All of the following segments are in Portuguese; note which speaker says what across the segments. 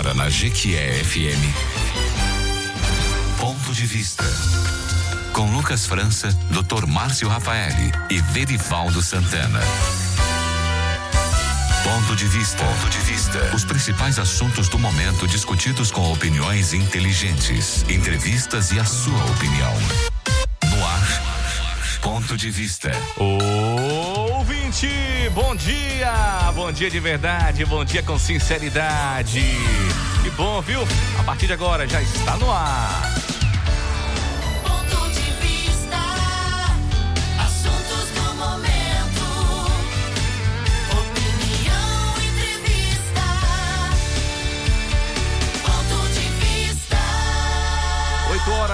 Speaker 1: Agora na Jequié FM. Ponto de vista. Com Lucas França, Dr. Márcio Rafaeli e Verivaldo Santana. Ponto de vista. Ponto de vista. Os principais assuntos do momento discutidos com opiniões inteligentes, entrevistas e a sua opinião. No ar. Ponto de vista.
Speaker 2: Ouvinte, bom dia! Bom dia de verdade, bom dia com sinceridade. Que bom, viu? A partir de agora já está no ar.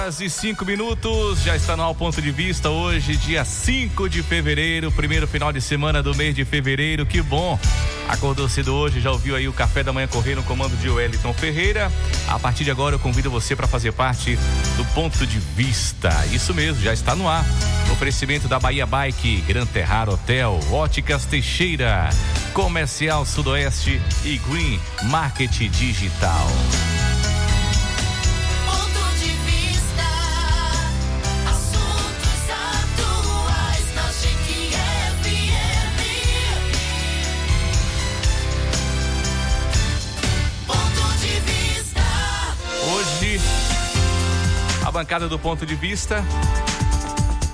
Speaker 2: Horas e 5 minutos, já está no ar o ponto de vista hoje, dia 5 de fevereiro, primeiro final de semana do mês de fevereiro. Que bom! Acordou cedo hoje, já ouviu aí o café da manhã correr no comando de Wellington Ferreira. A partir de agora eu convido você para fazer parte do ponto de vista. Isso mesmo, já está no ar. Oferecimento da Bahia Bike, Gran Terrar Hotel, Óticas Teixeira, Comercial Sudoeste e Green Market Digital. Bancada do ponto de vista,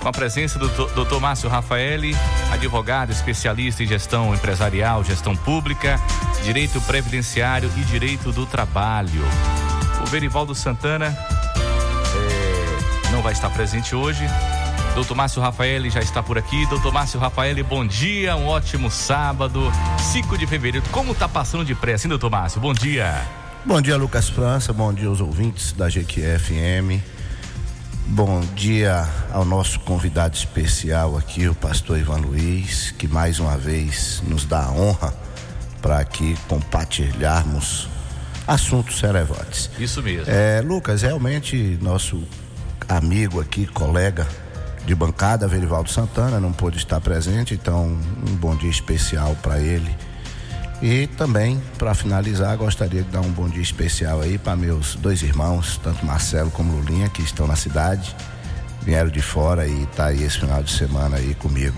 Speaker 2: com a presença do Dr. Márcio Rafaeli, advogado especialista em gestão empresarial, gestão pública, direito previdenciário e direito do trabalho. O Verivaldo Santana eh, não vai estar presente hoje. Doutor Márcio Rafaeli já está por aqui. Doutor Márcio Rafaeli, bom dia, um ótimo sábado, 5 de fevereiro. Como tá passando depressa, hein, doutor Márcio? Bom dia.
Speaker 3: Bom dia, Lucas França. Bom dia aos ouvintes da GQFM. Bom dia ao nosso convidado especial aqui, o pastor Ivan Luiz, que mais uma vez nos dá a honra para aqui compartilharmos assuntos relevantes.
Speaker 2: Isso mesmo.
Speaker 3: É, Lucas, realmente nosso amigo aqui, colega de bancada, Verivaldo Santana, não pôde estar presente, então um bom dia especial para ele. E também, para finalizar, gostaria de dar um bom dia especial aí para meus dois irmãos, tanto Marcelo como Lulinha, que estão na cidade, vieram de fora e tá aí esse final de semana aí comigo.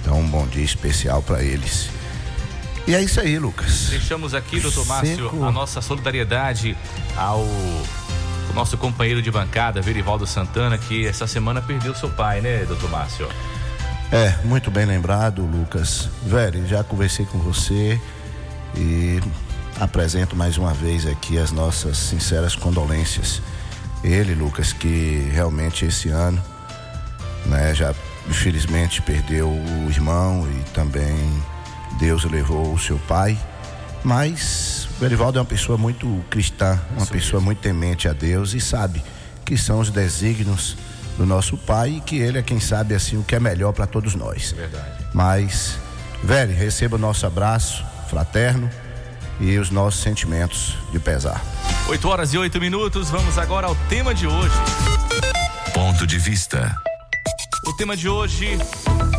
Speaker 3: Então, um bom dia especial para eles. E é isso aí, Lucas.
Speaker 2: Deixamos aqui, doutor Márcio,
Speaker 3: Cinco.
Speaker 2: a nossa solidariedade ao nosso companheiro de bancada, Verivaldo Santana, que essa semana perdeu seu pai, né, doutor Márcio?
Speaker 3: É, muito bem lembrado, Lucas. Velho, já conversei com você e apresento mais uma vez aqui as nossas sinceras condolências. Ele, Lucas, que realmente esse ano, né, já infelizmente perdeu o irmão e também Deus levou o seu pai. Mas o Verivaldo é uma pessoa muito cristã, uma
Speaker 2: Isso
Speaker 3: pessoa muito temente a Deus e sabe que são os desígnios do nosso pai e que ele é quem sabe assim o que é melhor para todos nós.
Speaker 2: Verdade.
Speaker 3: Mas, velho, receba o nosso abraço fraterno e os nossos sentimentos de pesar.
Speaker 2: 8 horas e 8 minutos, vamos agora ao tema de hoje.
Speaker 1: Ponto de vista.
Speaker 2: O tema de hoje,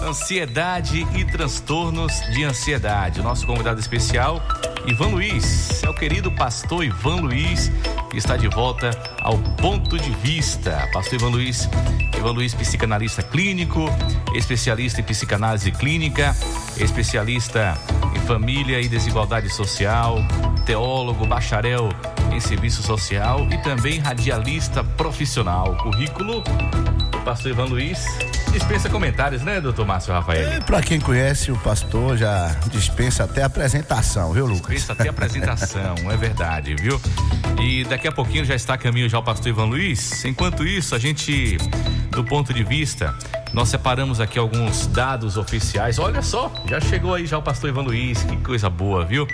Speaker 2: ansiedade e transtornos de ansiedade. O nosso convidado especial, Ivan Luiz, é o querido pastor Ivan Luiz, que está de volta ao ponto de vista. Pastor Ivan Luiz, Ivan Luiz, psicanalista clínico, especialista em psicanálise clínica, especialista em família e desigualdade social, teólogo, bacharel em serviço social e também radialista profissional. Currículo pastor Ivan Luiz dispensa comentários, né, doutor Márcio Rafael?
Speaker 3: Para quem conhece o pastor, já dispensa até a apresentação, viu, Lucas?
Speaker 2: Dispensa até a apresentação, é verdade, viu? E daqui a pouquinho já está a caminho já o pastor Ivan Luiz. Enquanto isso, a gente, do ponto de vista, nós separamos aqui alguns dados oficiais. Olha só, já chegou aí já o pastor Ivan Luiz, que coisa boa, viu?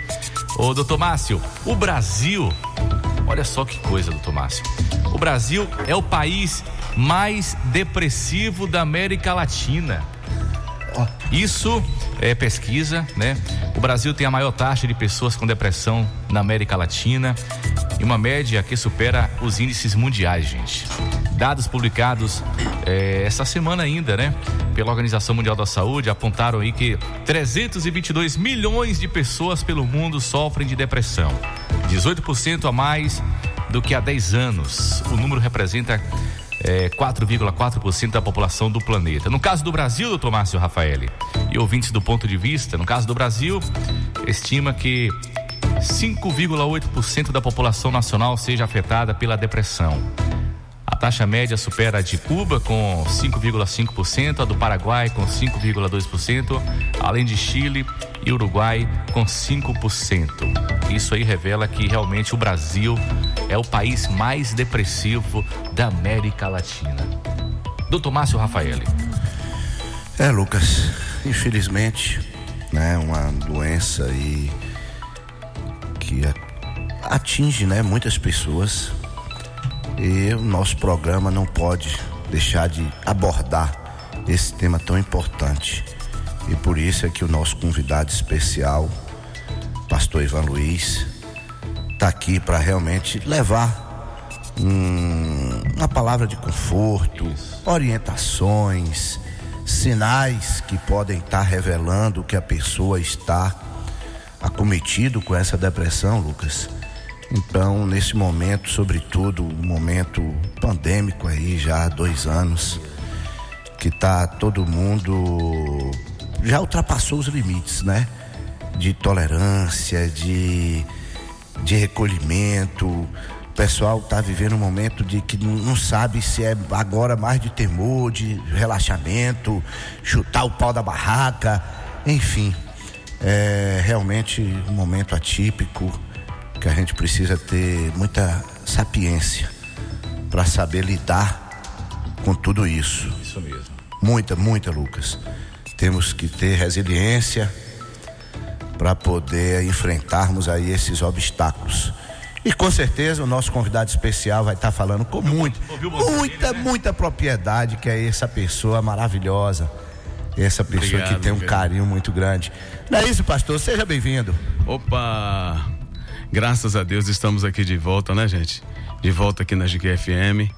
Speaker 2: Ô, doutor Márcio, o Brasil, olha só que coisa, doutor Márcio. O Brasil é o país mais depressivo da América Latina. Isso é pesquisa, né? O Brasil tem a maior taxa de pessoas com depressão na América Latina e uma média que supera os índices mundiais, gente. Dados publicados eh, essa semana ainda, né? Pela Organização Mundial da Saúde apontaram aí que 322 milhões de pessoas pelo mundo sofrem de depressão. 18% a mais do que há 10 anos. O número representa é, 4,4% da população do planeta. No caso do Brasil, doutor Márcio Rafaeli, e ouvintes do ponto de vista, no caso do Brasil, estima que 5,8% da população nacional seja afetada pela depressão. A taxa média supera a de Cuba com 5,5%, a do Paraguai com 5,2%, além de Chile e Uruguai com 5%. Isso aí revela que realmente o Brasil é o país mais depressivo da América Latina. Doutor Márcio Rafaeli.
Speaker 3: É, Lucas, infelizmente, né, uma doença aí que atinge, né, muitas pessoas. E o nosso programa não pode deixar de abordar esse tema tão importante. E por isso é que o nosso convidado especial, pastor Ivan Luiz, está aqui para realmente levar um- uma palavra de conforto, orientações, sinais que podem estar revelando que a pessoa está acometido com essa depressão, Lucas. Então, nesse momento, sobretudo, um momento pandêmico aí já há dois anos, que tá todo mundo já ultrapassou os limites, né? De tolerância, de, de recolhimento. O pessoal tá vivendo um momento de que não sabe se é agora mais de temor, de relaxamento, chutar o pau da barraca, enfim. É realmente um momento atípico que a gente precisa ter muita sapiência para saber lidar com tudo isso.
Speaker 2: Isso mesmo.
Speaker 3: Muita, muita, Lucas. Temos que ter resiliência para poder enfrentarmos aí esses obstáculos. E com certeza o nosso convidado especial vai estar falando com muito, muita, muita propriedade, que é essa pessoa maravilhosa. Essa pessoa
Speaker 4: Obrigado,
Speaker 3: que tem um carinho muito grande. Não é isso, pastor? Seja bem-vindo.
Speaker 4: Opa! Graças a Deus estamos aqui de volta, né, gente? De volta aqui na GQFM.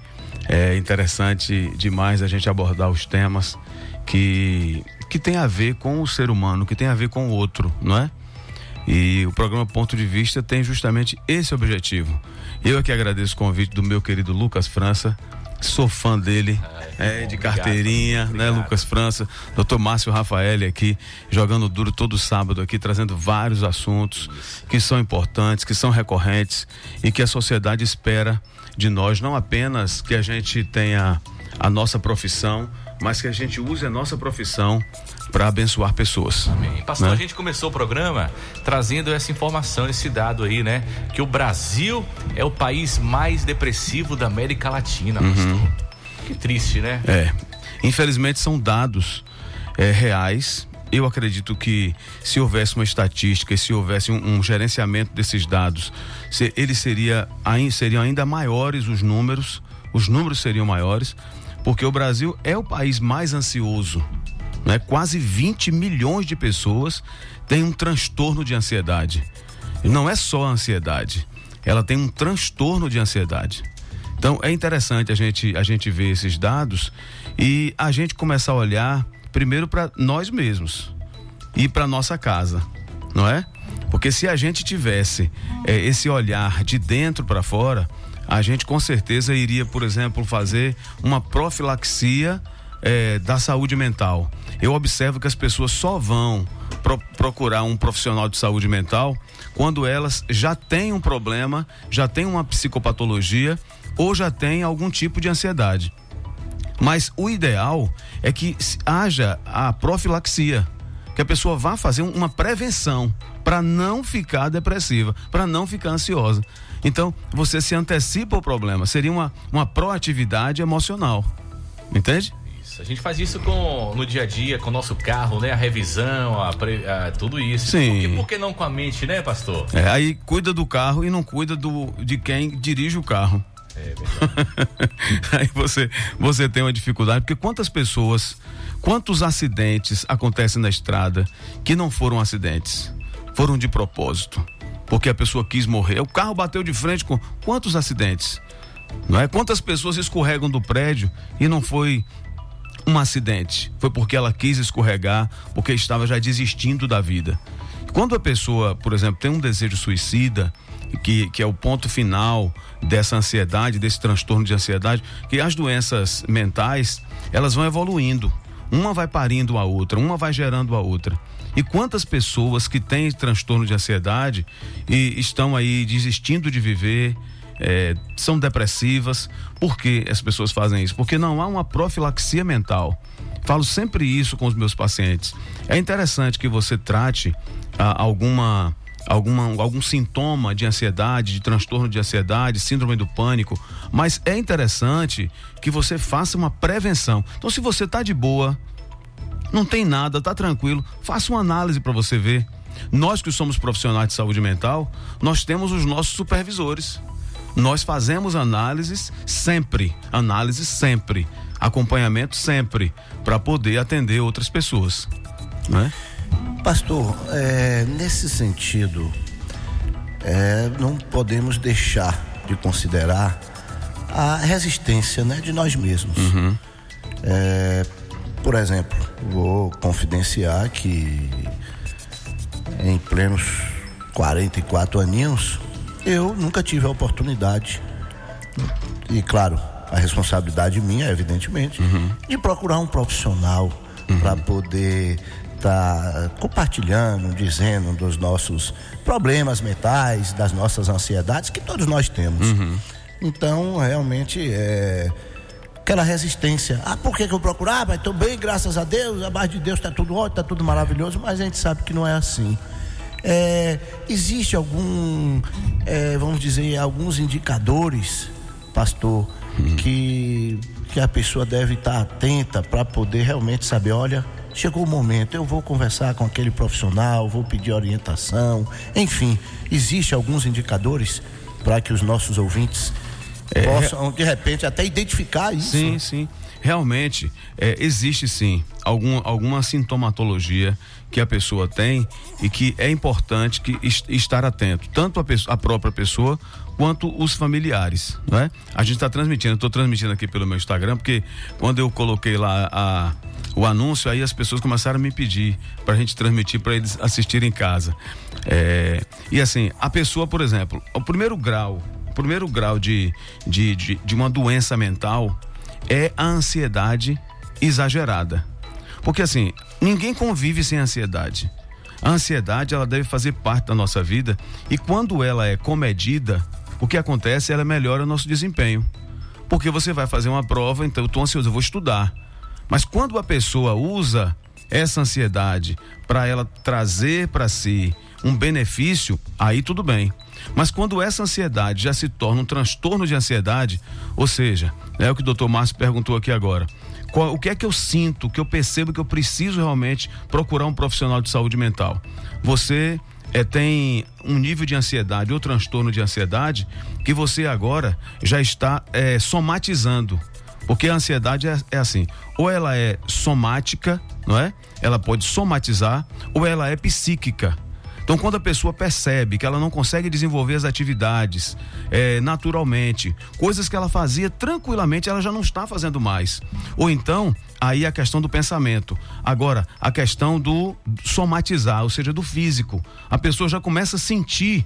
Speaker 4: É interessante demais a gente abordar os temas que, que tem a ver com o ser humano, que tem a ver com o outro, não é? E o programa Ponto de Vista tem justamente esse objetivo. Eu aqui agradeço o convite do meu querido Lucas França, sou fã dele, é, de carteirinha, né, Lucas França, doutor Márcio Rafael aqui, jogando duro todo sábado aqui, trazendo vários assuntos que são importantes, que são recorrentes e que a sociedade espera de nós, não apenas que a gente tenha a nossa profissão, mas que a gente use a nossa profissão para abençoar pessoas.
Speaker 2: Amém. Pastor,
Speaker 4: Né?
Speaker 2: a gente começou o programa trazendo essa informação, esse dado aí, né? Que o Brasil é o país mais depressivo da América Latina, pastor. Que triste, né?
Speaker 4: É, infelizmente são dados é, reais. Eu acredito que se houvesse uma estatística e se houvesse um, um gerenciamento desses dados, se, eles seria, seriam ainda maiores os números, os números seriam maiores, porque o Brasil é o país mais ansioso. Né? Quase 20 milhões de pessoas têm um transtorno de ansiedade. E não é só a ansiedade, ela tem um transtorno de ansiedade. Então é interessante a gente, a gente ver esses dados e a gente começar a olhar primeiro para nós mesmos e para nossa casa, não é? Porque se a gente tivesse eh, esse olhar de dentro para fora, a gente com certeza iria, por exemplo, fazer uma profilaxia eh, da saúde mental. Eu observo que as pessoas só vão pro- procurar um profissional de saúde mental quando elas já têm um problema, já têm uma psicopatologia ou já têm algum tipo de ansiedade. Mas o ideal é que haja a profilaxia, que a pessoa vá fazer um- uma prevenção para não ficar depressiva, para não ficar ansiosa. Então, você se antecipa o problema, seria uma, uma proatividade emocional. Entende?
Speaker 2: A gente faz isso com, no dia a dia, com o nosso carro, né? A revisão, a a- tudo isso.
Speaker 4: Sim.
Speaker 2: Por que, por que não com a mente, né, pastor?
Speaker 4: É, aí cuida do carro e não cuida do, de quem dirige o carro.
Speaker 2: É verdade.
Speaker 4: Aí você, você tem uma dificuldade, porque quantas pessoas, quantos acidentes acontecem na estrada que não foram acidentes? Foram de propósito. Porque a pessoa quis morrer. O carro bateu de frente com quantos acidentes? Não é? Quantas pessoas escorregam do prédio e não foi um acidente? Foi porque ela quis escorregar, porque estava já desistindo da vida. Quando a pessoa, por exemplo, tem um desejo suicida, que, que é o ponto final dessa ansiedade, desse transtorno de ansiedade, que as doenças mentais, elas vão evoluindo. Uma vai parindo a outra, uma vai gerando a outra. E quantas pessoas que têm transtorno de ansiedade e estão aí desistindo de viver, é, são depressivas. Por que as pessoas fazem isso? Porque não há uma profilaxia mental. Falo sempre isso com os meus pacientes. É interessante que você trate ah, alguma alguma, algum sintoma de ansiedade, de transtorno de ansiedade, síndrome do pânico, mas é interessante que você faça uma prevenção. Então, se você está de boa, não tem nada, tá tranquilo, faça uma análise para você ver. Nós que somos profissionais de saúde mental, nós temos os nossos supervisores. Nós fazemos análises sempre, análise sempre, acompanhamento sempre, para poder atender outras pessoas. Né?
Speaker 3: Pastor, é, nesse sentido, é, não podemos deixar de considerar a resistência né, de nós mesmos. É, por exemplo, vou confidenciar que em plenos 44 aninhos, eu nunca tive a oportunidade, e claro, a responsabilidade minha, evidentemente, de procurar um profissional para poder estar compartilhando, dizendo dos nossos problemas mentais, das nossas ansiedades, que todos nós temos. Então, realmente, é aquela resistência. Ah, por que, que eu procurava? Estou bem, graças a Deus, abaixo de Deus está tudo ótimo, está tudo maravilhoso, mas a gente sabe que não é assim. É, existe algum, é, vamos dizer, alguns indicadores, pastor, que, que a pessoa deve estar atenta para poder realmente saber, olha, chegou o momento, eu vou conversar com aquele profissional, vou pedir orientação, enfim, existe alguns indicadores para que os nossos ouvintes possam, de repente, até identificar isso.
Speaker 4: Sim, sim. Realmente, é, existe sim algum, alguma sintomatologia que a pessoa tem e que é importante que est- estar atento, tanto a, pessoa- a própria pessoa quanto os familiares, né? A gente está transmitindo, estou transmitindo aqui pelo meu Instagram, porque quando eu coloquei lá a, o anúncio, aí as pessoas começaram a me pedir para a gente transmitir para eles assistirem em casa. É, e assim, a pessoa, por exemplo, o primeiro grau, primeiro grau de, de, de, de uma doença mental é a ansiedade exagerada. Porque assim, ninguém convive sem ansiedade. A ansiedade, ela deve fazer parte da nossa vida e quando ela é comedida, o que acontece, ela melhora o nosso desempenho. Porque você vai fazer uma prova, então eu tô ansioso, eu vou estudar. Mas quando a pessoa usa essa ansiedade para ela trazer para si um benefício, aí tudo bem. Mas quando essa ansiedade já se torna um transtorno de ansiedade, ou seja, é o que o doutor Márcio perguntou aqui agora. Qual- o que é que eu sinto, que eu percebo que eu preciso realmente procurar um profissional de saúde mental? Você é, tem um nível de ansiedade ou transtorno de ansiedade que você agora já está é, somatizando. Porque a ansiedade é, é assim, ou ela é somática, não é? Ela pode somatizar, ou ela é psíquica. Então, quando a pessoa percebe que ela não consegue desenvolver as atividades eh, naturalmente, coisas que ela fazia tranquilamente, ela já não está fazendo mais. Ou então, aí a questão do pensamento. Agora, a questão do somatizar, ou seja, do físico. A pessoa já começa a sentir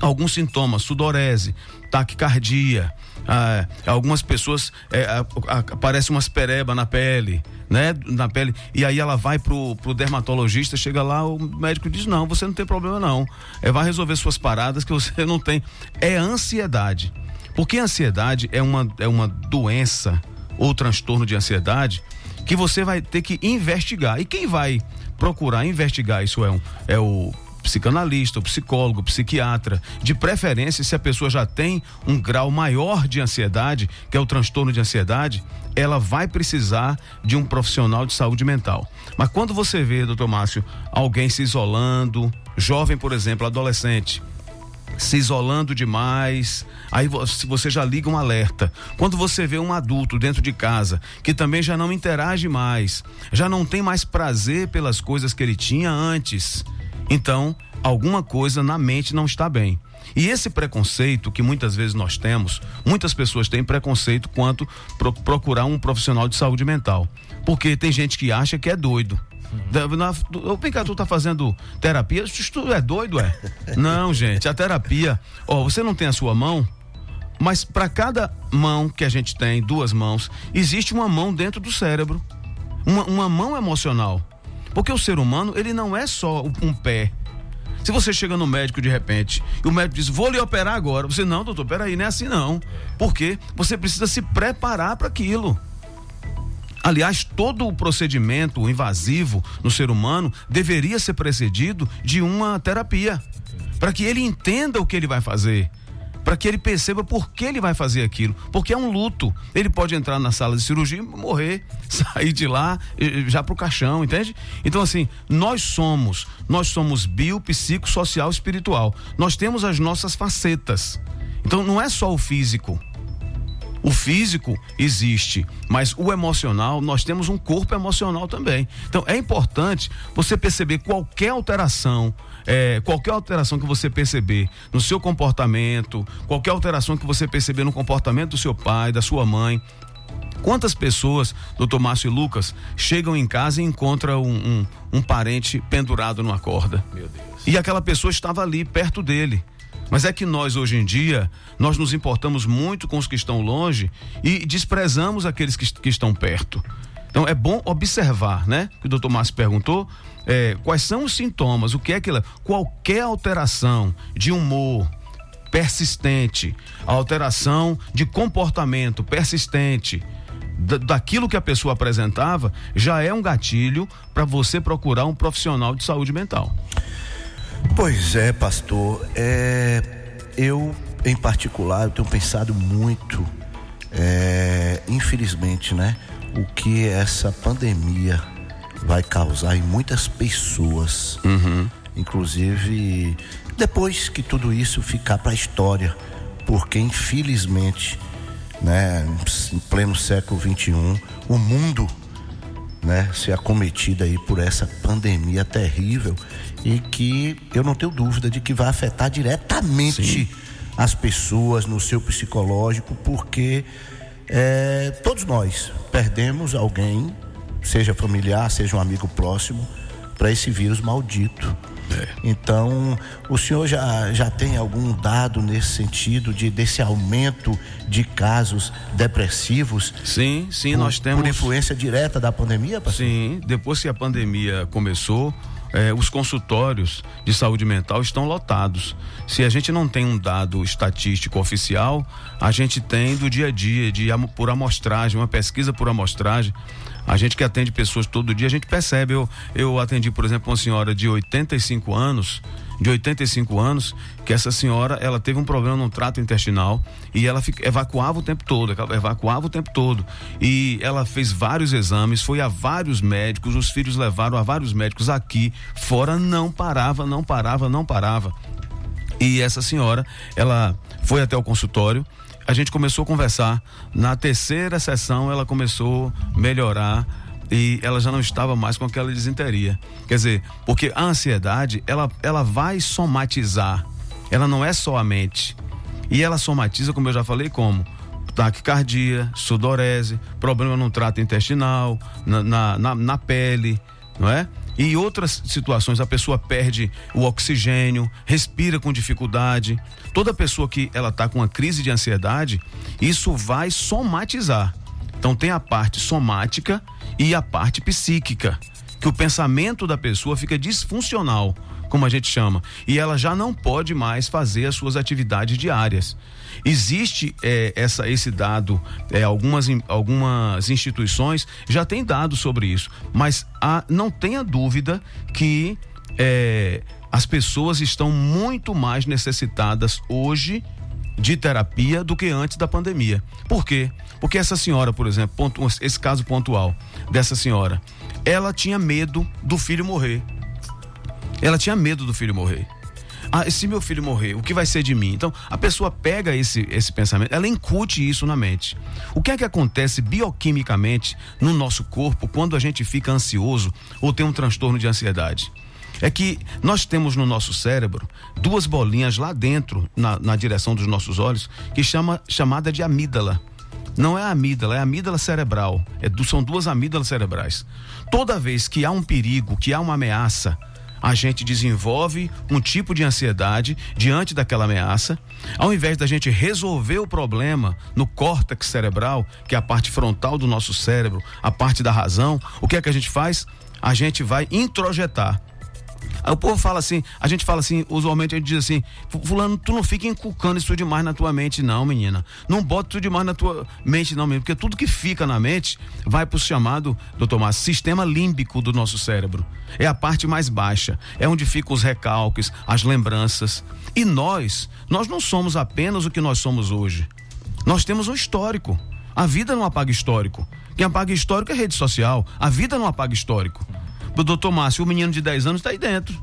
Speaker 4: alguns sintomas, sudorese, taquicardia, ah, algumas pessoas é, aparece umas pereba na pele, né? Na pele, e aí ela vai pro, pro dermatologista, chega lá, o médico diz, não, você não tem problema não, é, vai resolver suas paradas que você não tem, é ansiedade, porque a ansiedade é uma, é uma doença ou transtorno de ansiedade que você vai ter que investigar, e quem vai procurar investigar isso é, um, é o psicanalista, psicólogo, psiquiatra, de preferência se a pessoa já tem um grau maior de ansiedade, que é o transtorno de ansiedade, ela vai precisar de um profissional de saúde mental. Mas quando você vê, doutor Márcio, alguém se isolando, jovem, por exemplo, adolescente, se isolando demais, aí você já liga um alerta. Quando você vê um adulto dentro de casa que também já não interage mais, já não tem mais prazer pelas coisas que ele tinha antes, então alguma coisa na mente não está bem. E esse preconceito que muitas vezes nós temos, muitas pessoas têm preconceito quanto pro- procurar um profissional de saúde mental, porque tem gente que acha que é doido. Tu- Vem cá, tu tá fazendo terapia? Tu é doido, é? Não, gente, a terapia, ó, você não tem a sua mão, mas para cada mão que a gente tem, duas mãos, existe uma mão dentro do cérebro. Uma, uma mão emocional. Porque o ser humano, ele não é só um pé. Se você chega no médico de repente e o médico diz, vou lhe operar agora. Você, não, doutor, peraí, não é assim não. Porque você precisa se preparar para aquilo. Aliás, todo o procedimento invasivo no ser humano deveria ser precedido de uma terapia. Para que ele entenda o que ele vai fazer. Para que ele perceba por que ele vai fazer aquilo. Porque é um luto. Ele pode entrar na sala de cirurgia e morrer, sair de lá já pro caixão, entende? Então, assim, nós somos, nós somos bio, psico, social, espiritual. Nós temos as nossas facetas. Então, não é só o físico. O físico existe, mas o emocional, nós temos um corpo emocional também. Então é importante você perceber qualquer alteração, é, qualquer alteração que você perceber no seu comportamento, qualquer alteração que você perceber no comportamento do seu pai, da sua mãe. Quantas pessoas, doutor Márcio e Lucas, chegam em casa e encontram um, um, um parente pendurado numa corda?
Speaker 2: Meu Deus.
Speaker 4: E aquela pessoa estava ali, perto dele. Mas é que nós, hoje em dia, nós nos importamos muito com os que estão longe e desprezamos aqueles que, que estão perto. Então é bom observar, né? Que o doutor Márcio perguntou, é, quais são os sintomas, o que é que qualquer alteração de humor persistente, alteração de comportamento persistente, da- daquilo que a pessoa apresentava, já é um gatilho para você procurar um profissional de saúde mental.
Speaker 3: Pois é, pastor. É, eu, em particular, eu tenho pensado muito, é, infelizmente, né? O que essa pandemia vai causar em muitas pessoas. Inclusive, depois que tudo isso ficar para a história. Porque, infelizmente, né, em pleno século XXI, o mundo né, ser acometida aí por essa pandemia terrível e que eu não tenho dúvida de que vai afetar diretamente as pessoas no seu psicológico, porque é, todos nós perdemos alguém, seja familiar, seja um amigo próximo, para esse vírus maldito. Então, o senhor já, já tem algum dado nesse sentido de desse aumento de casos depressivos
Speaker 4: Sim, sim,
Speaker 3: por,
Speaker 4: nós temos.
Speaker 3: por influência direta da pandemia, pastor?
Speaker 4: Sim, depois que a pandemia começou, eh, os consultórios de saúde mental estão lotados. Se a gente não tem um dado estatístico oficial, a gente tem do dia a dia, de, por amostragem, uma pesquisa por amostragem. A gente que atende pessoas todo dia, a gente percebe. Eu, eu atendi, por exemplo, uma senhora de 85 anos, de 85 anos, que essa senhora, ela teve um problema no trato intestinal e ela evacuava o tempo todo, evacuava o tempo todo. E ela fez vários exames, foi a vários médicos, os filhos levaram a vários médicos aqui, fora não parava, não parava, não parava. E essa senhora, ela foi até o consultório, a gente começou a conversar. Na terceira sessão, ela começou a melhorar e ela já não estava mais com aquela desinteria. Quer dizer, porque a ansiedade, ela, ela vai somatizar. Ela não é só a mente. E ela somatiza, como eu já falei, como? Taquicardia, sudorese, problema no trato intestinal, na, na, na, na pele, não é? E outras situações, a pessoa perde o oxigênio, respira com dificuldade. Toda pessoa que ela está com uma crise de ansiedade, isso vai somatizar. Então tem a parte somática e a parte psíquica, que o pensamento da pessoa fica disfuncional, como a gente chama, e ela já não pode mais fazer as suas atividades diárias. Existe eh, essa, esse dado, eh, algumas, algumas instituições já têm dados sobre isso, mas há- não tenha dúvida que eh, as pessoas estão muito mais necessitadas hoje de terapia do que antes da pandemia. Por quê? Porque essa senhora, por exemplo, pontu- esse caso pontual dessa senhora, ela tinha medo do filho morrer. Ela tinha medo do filho morrer. Ah, se meu filho morrer, o que vai ser de mim? Então, a pessoa pega esse, esse pensamento, ela incute isso na mente. O que é que acontece bioquimicamente no nosso corpo quando a gente fica ansioso ou tem um transtorno de ansiedade? É que nós temos no nosso cérebro duas bolinhas lá dentro, na, na direção dos nossos olhos, que chama chamada de amígdala. Não é a amígdala, é a amígdala cerebral. É são duas amígdalas cerebrais. Toda vez que há um perigo, que há uma ameaça, a gente desenvolve um tipo de ansiedade diante daquela ameaça. Ao invés da gente resolver o problema no córtex cerebral, que é a parte frontal do nosso cérebro, a parte da razão, o que é que a gente faz? A gente vai introjetar. Aí o povo fala assim, a gente fala assim, usualmente a gente diz assim, fulano, tu não fica inculcando isso demais na tua mente não, menina. Não bota tudo demais na tua mente não, menino, porque tudo que fica na mente vai pro chamado, doutor Márcio, sistema límbico do nosso cérebro. É a parte mais baixa, é onde ficam os recalques, as lembranças. E nós, nós não somos apenas o que nós somos hoje. Nós temos um histórico. A vida não apaga histórico. Quem apaga histórico é rede social. A vida não apaga histórico. Doutor Márcio, o menino de 10 anos está aí dentro.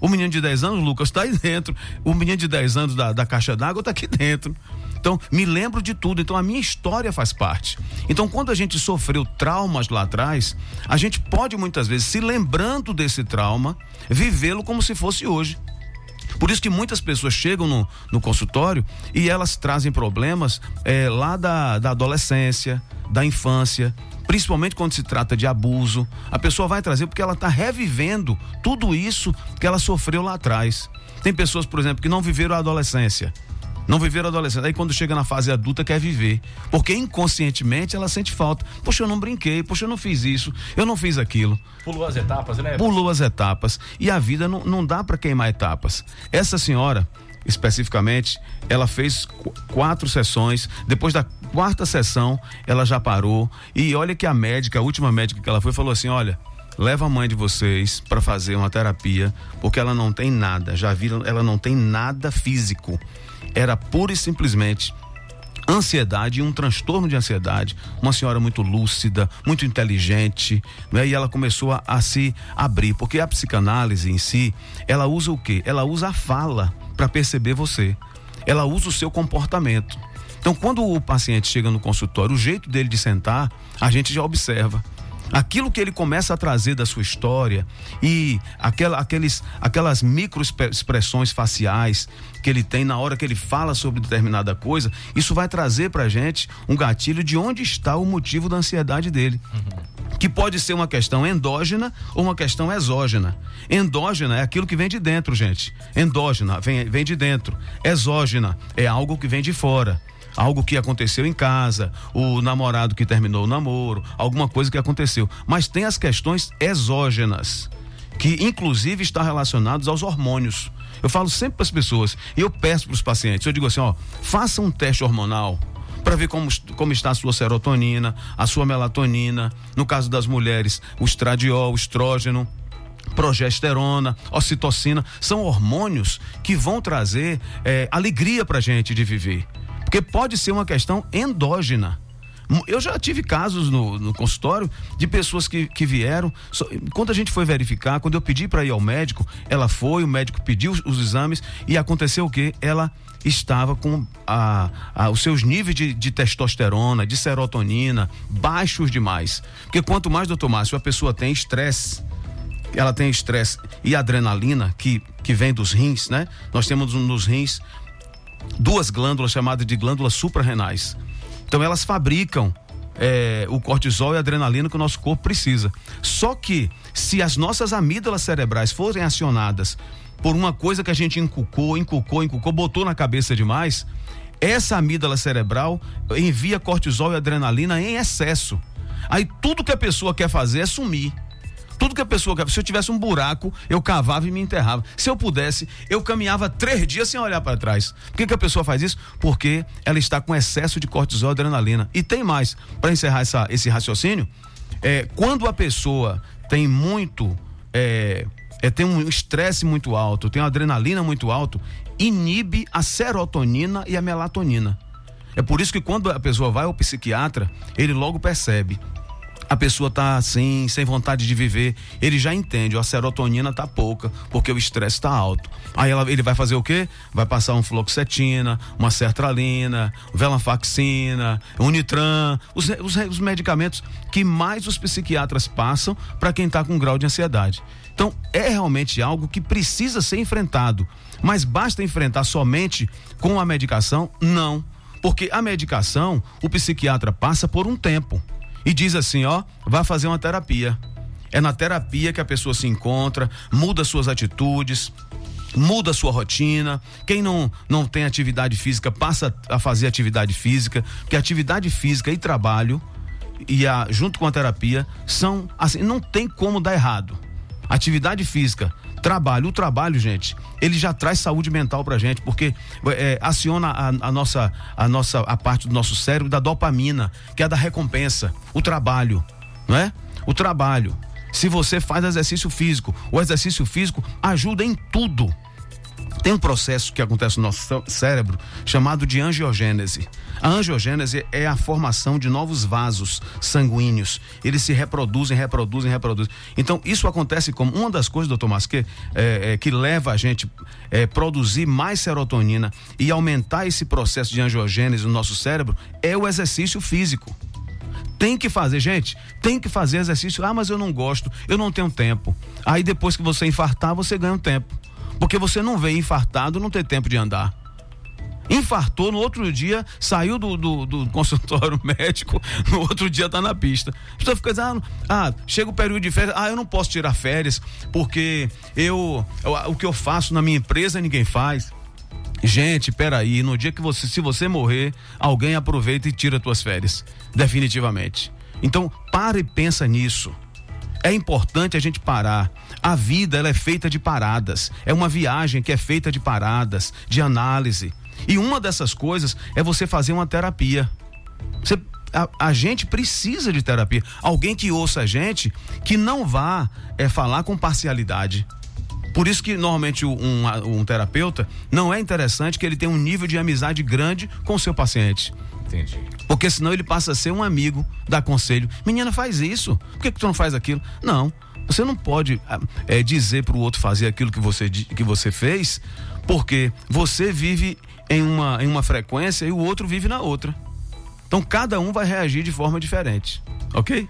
Speaker 4: O menino de 10 anos, Lucas, está aí dentro. O menino de 10 anos da, da caixa d'água está aqui dentro. Então, me lembro de tudo. Então, a minha história faz parte. Então, quando a gente sofreu traumas lá atrás, a gente pode muitas vezes, se lembrando desse trauma, vivê-lo como se fosse hoje. Por isso que muitas pessoas chegam no, no consultório e elas trazem problemas eh, lá da, da adolescência, da infância, principalmente quando se trata de abuso. A pessoa vai trazer porque ela está revivendo tudo isso que ela sofreu lá atrás. Tem pessoas, por exemplo, que não viveram a adolescência. Não viveram a adolescência. Aí quando chega na fase adulta quer viver. Porque inconscientemente ela sente falta. Poxa, eu não brinquei, poxa, eu não fiz isso, eu não fiz aquilo
Speaker 2: Pulou as etapas, né?
Speaker 4: pulou as etapas e a vida não, não dá para queimar etapas. Essa senhora, especificamente, ela fez qu- quatro sessões. Depois da quarta sessão, ela já parou. E olha que a médica, a última médica que ela foi, falou assim: olha. Leva a mãe de vocês para fazer uma terapia, porque ela não tem nada. Já viram? Ela não tem nada físico. Era pura e simplesmente ansiedade um transtorno de ansiedade. Uma senhora muito lúcida, muito inteligente, né? e ela começou a, a se abrir, porque a psicanálise em si, ela usa o quê? Ela usa a fala para perceber você. Ela usa o seu comportamento. Então, quando o paciente chega no consultório, o jeito dele de sentar, a gente já observa aquilo que ele começa a trazer da sua história e aquela, aqueles, aquelas micro expressões faciais que ele tem na hora que ele fala sobre determinada coisa, isso vai trazer pra gente um gatilho de onde está o motivo da ansiedade dele. Que pode ser uma questão endógena ou uma questão exógena. Endógena é aquilo que vem de dentro, gente. Endógena vem, vem de dentro. Exógena é algo que vem de fora algo que aconteceu em casa, o namorado que terminou o namoro, alguma coisa que aconteceu. Mas tem as questões exógenas, que inclusive estão relacionados aos hormônios. Eu falo sempre para as pessoas, e eu peço para os pacientes, eu digo assim, ó, faça um teste hormonal para ver como, como está a sua serotonina, a sua melatonina, no caso das mulheres, o estradiol, o estrógeno, progesterona, ocitocina, são hormônios que vão trazer eh, alegria para gente de viver. Porque pode ser uma questão endógena. Eu já tive casos no, no consultório de pessoas que, que vieram. quando a gente foi verificar, quando eu pedi para ir ao médico, ela foi, o médico pediu os, os exames e aconteceu o quê? Ela estava com a, a- os seus níveis de, de testosterona, de serotonina baixos demais. Porque quanto mais, doutor Márcio, a pessoa tem estresse, ela tem estresse e adrenalina que, que vem dos rins, né? Nós temos nos rins duas glândulas chamadas de glândulas suprarrenais. Então elas fabricam é, o cortisol e a adrenalina que o nosso corpo precisa. Só que se as nossas amígdalas cerebrais forem acionadas por uma coisa que a gente inculcou, inculcou, inculcou, botou na cabeça demais, essa amígdala cerebral envia cortisol e adrenalina em excesso. Aí tudo que a pessoa quer fazer é sumir. Tudo que a pessoa. Se eu tivesse um buraco, eu cavava e me enterrava. Se eu pudesse, eu caminhava três dias sem olhar para trás. Por que, que a pessoa faz isso? Porque ela está com excesso de cortisol e adrenalina. E tem mais. Para encerrar essa- esse raciocínio, é, quando a pessoa tem muito. É, é, tem um estresse muito alto, tem uma adrenalina muito alto, inibe a serotonina e a melatonina. É por isso que quando a pessoa vai ao psiquiatra, ele logo percebe a pessoa tá assim, sem vontade de viver, ele já entende, a serotonina tá pouca, porque o estresse tá alto. Aí ela- ele vai fazer o quê? Vai passar um fluoxetina, uma sertralina, venlafaxina, unitran, os, os, os medicamentos que mais os psiquiatras passam para quem tá com grau de ansiedade. Então, é realmente algo que precisa ser enfrentado, mas basta enfrentar somente com a medicação? Não Porque a medicação, o psiquiatra passa por um tempo e diz assim, ó, vai fazer uma terapia. É na terapia que a pessoa se encontra, muda suas atitudes, muda sua rotina. Quem não, não tem atividade física passa a fazer atividade física, porque atividade física e trabalho e a, junto com a terapia são assim, não tem como dar errado. Atividade física, trabalho, o trabalho, gente, ele já traz saúde mental pra gente, porque é, aciona a, a nossa a nossa a parte do nosso cérebro da dopamina, que é da recompensa, o trabalho, não é? O trabalho. Se você faz exercício físico, o exercício físico ajuda em tudo. Tem um processo que acontece no nosso cé- cérebro chamado de angiogênese. A angiogênese é a formação de novos vasos sanguíneos. Eles se reproduzem, reproduzem, reproduzem. Então, isso acontece como uma das coisas, doutor Márcio, que, é, é, que leva a gente é, produzir mais serotonina e aumentar esse processo de angiogênese no nosso cérebro é o exercício físico. Tem que fazer, gente, tem que fazer exercício. Ah, mas eu não gosto, eu não tenho tempo. Aí depois que você infartar, você ganha um tempo. Porque você não vem infartado, não tem tempo de andar. Infartou, no outro dia saiu do, do, do consultório médico, no outro dia tá na pista. A pessoa fica dizendo, ah, ah, chega o período de férias, ah, eu não posso tirar férias, porque eu, eu- o que eu faço na minha empresa ninguém faz. Gente, peraí, no dia que você, se você morrer, alguém aproveita e tira tuas férias, definitivamente. Então, para e pensa nisso. É importante a gente parar. A vida ela é feita de paradas. É uma viagem que é feita de paradas, de análise. E uma dessas coisas é você fazer uma terapia. Você- a, a gente precisa de terapia. Alguém que ouça a gente, que não vá é, falar com parcialidade. Por isso que normalmente um, um terapeuta não é interessante que ele tenha um nível de amizade grande com o seu paciente.
Speaker 2: Entendi.
Speaker 4: Porque senão ele passa a ser um amigo, dá conselho. Menina, faz isso. Por que, que tu não faz aquilo? Não. Você não pode ah, eh, dizer para o outro fazer aquilo que você, que você fez, porque você vive em uma, em uma frequência e o outro vive na outra. Então cada um vai reagir de forma diferente. Ok?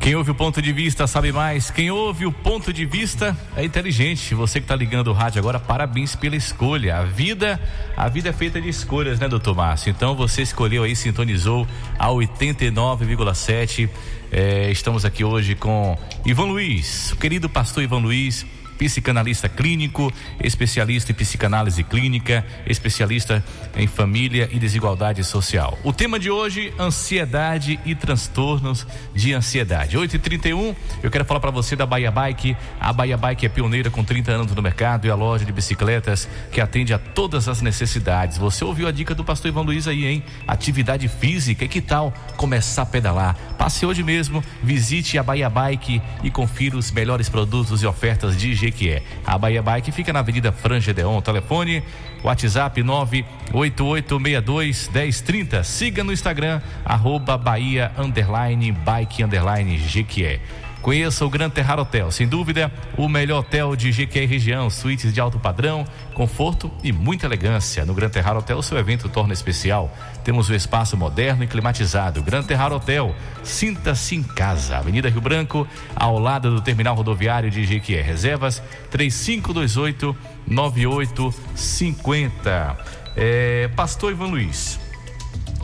Speaker 2: Quem ouve o ponto de vista sabe mais. Quem ouve o ponto de vista é inteligente. Você que está ligando o rádio agora, parabéns pela escolha. A vida, a vida é feita de escolhas, né, doutor Márcio? Então você escolheu aí, sintonizou a 89,7. É, estamos aqui hoje com Ivan Luiz, o querido pastor Ivan Luiz. Psicanalista clínico, especialista em psicanálise clínica, especialista em família e desigualdade social. O tema de hoje, ansiedade e transtornos de ansiedade. 8h31, eu quero falar para você da Bahia Bike. A Bahia Bike é pioneira com 30 anos no mercado e a loja de bicicletas que atende a todas as necessidades. Você ouviu a dica do pastor Ivan Luiz aí, hein? Atividade física, e que tal começar a pedalar? Passe hoje mesmo, visite a Bahia Bike e confira os melhores produtos e ofertas de Jequié. A Bahia Bike fica na Avenida Frangedeon. Telefone, WhatsApp 988621030. Siga no Instagram, arroba Bahia underline bike underline Jequié. Conheça o Gran Terrar Hotel, sem dúvida, o melhor hotel de e região, suítes de alto padrão, conforto e muita elegância. No Gran Terrar Hotel, seu evento torna especial. Temos um espaço moderno e climatizado. Gran Terrar Hotel, sinta-se em casa. Avenida Rio Branco, ao lado do terminal rodoviário de Jequié. Reservas 3528 9850. É, Pastor Ivan Luiz,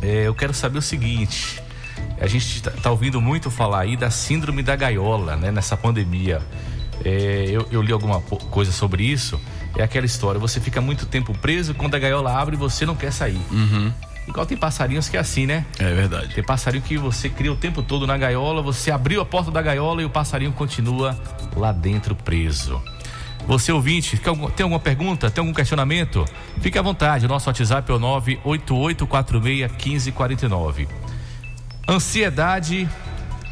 Speaker 2: é, eu quero saber o seguinte. A gente está tá ouvindo muito falar aí da síndrome da gaiola, né? Nessa pandemia. É, eu, eu li alguma coisa sobre isso. É aquela história, você fica muito tempo preso, quando a gaiola abre, você não quer sair. Igual tem passarinhos que é assim, né?
Speaker 4: É verdade.
Speaker 2: Tem passarinho que você cria o tempo todo na gaiola, você abriu a porta da gaiola e o passarinho continua lá dentro preso. Você ouvinte, tem alguma pergunta, tem algum questionamento? Fique à vontade, o nosso WhatsApp é o 988461549. Ansiedade,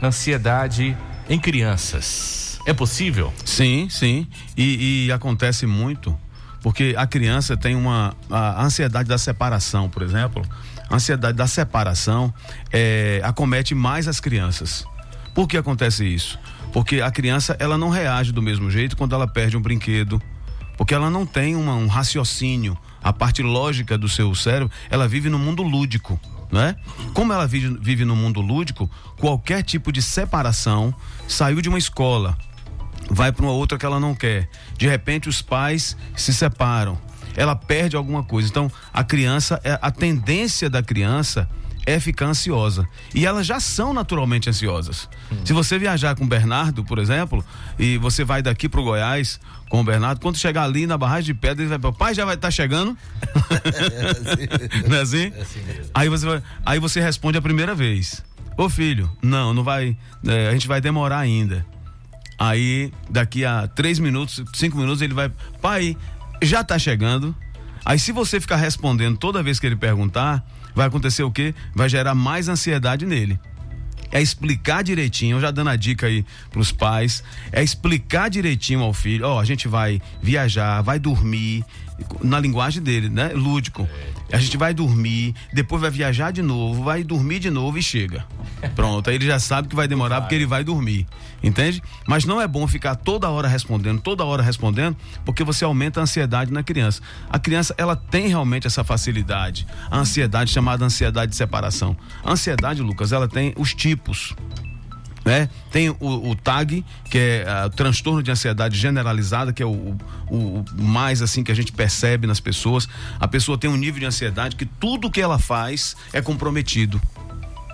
Speaker 2: ansiedade em crianças. É possível?
Speaker 4: Sim, sim. E, e acontece muito, porque a criança tem uma a ansiedade da separação, por exemplo. A ansiedade da separação é, acomete mais as crianças. Por que acontece isso? Porque a criança ela não reage do mesmo jeito quando ela perde um brinquedo, porque ela não tem uma- um raciocínio, a parte lógica do seu cérebro, ela vive no mundo lúdico, né? Como ela vive, vive no mundo lúdico, qualquer tipo de separação, saiu de uma escola, vai para uma outra que ela não quer. De repente os pais se separam. ela perde alguma coisa. Então, a criança, é- a tendência da criança é ficar ansiosa. E elas já são naturalmente ansiosas. Se você viajar com o Bernardo, por exemplo, e você vai daqui pro Goiás com o Bernardo, quando chegar ali na barragem de pedra, ele vai falar, pai, já vai estar chegando? Não é assim? Aí você, vai- aí você responde a primeira vez. Ô filho, não, não vai. é, a gente vai demorar ainda. Aí, daqui a três minutos, cinco minutos, ele vai. Pai, já tá chegando. Aí, se você ficar respondendo toda vez que ele perguntar, vai acontecer o quê? Vai gerar mais ansiedade nele. É explicar direitinho, já dando a dica aí pros pais, é explicar direitinho ao filho, ó, a gente vai viajar, vai dormir, na linguagem dele, né? Lúdico. A gente vai dormir, depois vai viajar de novo, vai dormir de novo e chega. Pronto, aí ele já sabe que vai demorar porque ele vai dormir. Entende? Mas não é bom ficar toda hora respondendo, toda hora respondendo, porque você aumenta a ansiedade na criança. A criança, ela tem realmente essa facilidade, a ansiedade chamada ansiedade de separação. A ansiedade, Lucas, ela tem os tipos né? Tem o, o TAG, que é ah, o transtorno de ansiedade generalizada, que é o, o- o mais assim que a gente percebe nas pessoas. A pessoa tem um nível de ansiedade que tudo que ela faz é comprometido.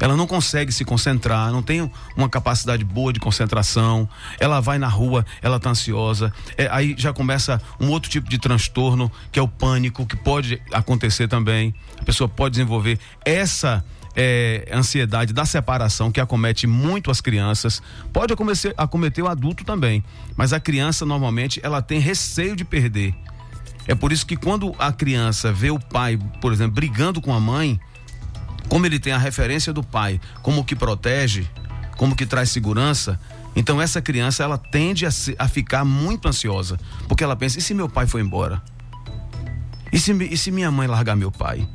Speaker 4: Ela não consegue se concentrar, não tem uma capacidade boa de concentração. Ela vai na rua, ela tá ansiosa. É, aí já começa um outro tipo de transtorno, que é o pânico, que pode acontecer também. A pessoa pode desenvolver essa é, ansiedade da separação que acomete muito as crianças. Pode acometer, acometer o adulto também. Mas a criança, normalmente, ela tem receio de perder. É por isso que quando a criança vê o pai, por exemplo, brigando com a mãe, como ele tem a referência do pai, como que protege, como que traz segurança, então essa criança ela tende a, se- a ficar muito ansiosa, porque ela pensa: e se meu pai for embora? E se, e se minha mãe largar meu pai?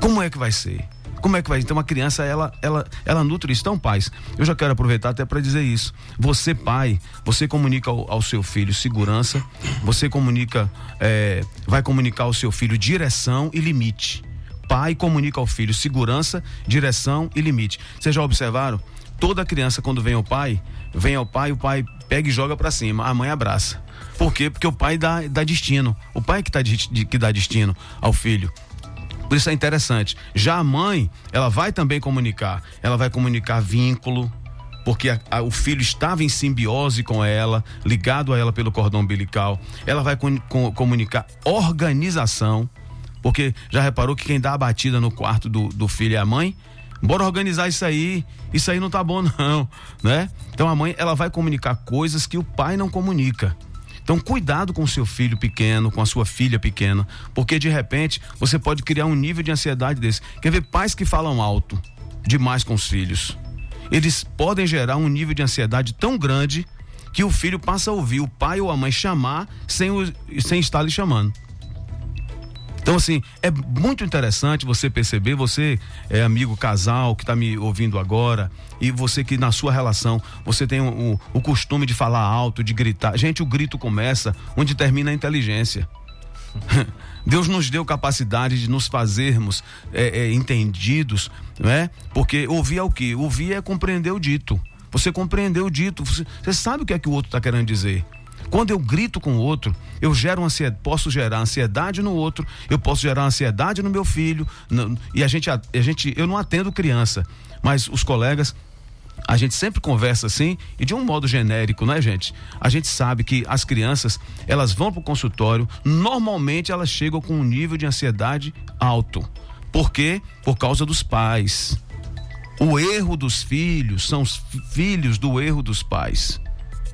Speaker 4: Como é que vai ser? Como é que vai? Então a criança ela ela ela nutre isso. Então, pais, eu já quero aproveitar até para dizer isso. Você pai, você comunica ao, ao seu filho segurança, você comunica, é, vai comunicar ao seu filho direção e limite. Pai comunica ao filho segurança, direção e limite. Vocês já observaram? Toda criança quando vem ao pai, vem ao pai, o pai pega e joga para cima, a mãe abraça. Por quê? Porque o pai dá, dá destino. O pai que, tá, que dá destino ao filho. Por isso é interessante. Já a mãe, ela vai também comunicar. Ela vai comunicar vínculo, porque a- a- o filho estava em simbiose com ela, ligado a ela pelo cordão umbilical. Ela vai com- com- comunicar organização, porque já reparou que quem dá a batida no quarto do, do filho é a mãe? Bora organizar isso aí. Isso aí não tá bom, não, né? Então a mãe, ela vai comunicar coisas que o pai não comunica. Então, cuidado com o seu filho pequeno, com a sua filha pequena, porque de repente você pode criar um nível de ansiedade desse. Quer ver pais que falam alto demais com os filhos? Eles podem gerar um nível de ansiedade tão grande que o filho passa a ouvir o pai ou a mãe chamar sem, o- sem estar lhe chamando. Então, assim, é muito interessante você perceber, você é amigo casal que está me ouvindo agora, e você que na sua relação, você tem o, o- o costume de falar alto, de gritar. Gente, o grito começa onde termina a inteligência. Deus nos deu capacidade de nos fazermos é, é, entendidos, não é? Porque ouvir é o que? Ouvir é compreender o dito. Você compreendeu o dito, você, você sabe o que é que o outro está querendo dizer. Quando eu grito com o outro, eu gero ansiedade, posso gerar ansiedade no outro, eu posso gerar ansiedade no meu filho, no- e a gente, a, a gente, eu não atendo criança, mas os colegas a gente sempre conversa assim e de um modo genérico, né, gente? A gente sabe que as crianças, elas vão pro consultório, normalmente elas chegam com um nível de ansiedade alto. Por quê? Por causa dos pais. O erro dos filhos são os fi- filhos do erro dos pais,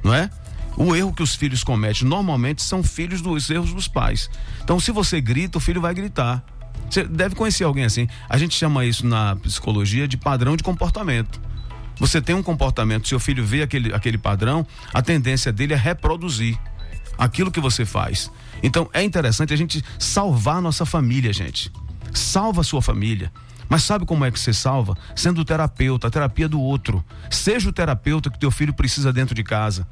Speaker 4: não é? O erro que os filhos cometem normalmente são filhos dos erros dos pais. Então, se você grita, o filho vai gritar. Você deve conhecer alguém assim. A gente chama isso na psicologia de padrão de comportamento. Você tem um comportamento, seu filho vê aquele, aquele padrão, a tendência dele é reproduzir aquilo que você faz. Então é interessante a gente salvar a nossa família, gente. Salva a sua família. Mas sabe como é que você salva? Sendo o terapeuta, a terapia do outro. Seja o terapeuta que teu filho precisa dentro de casa.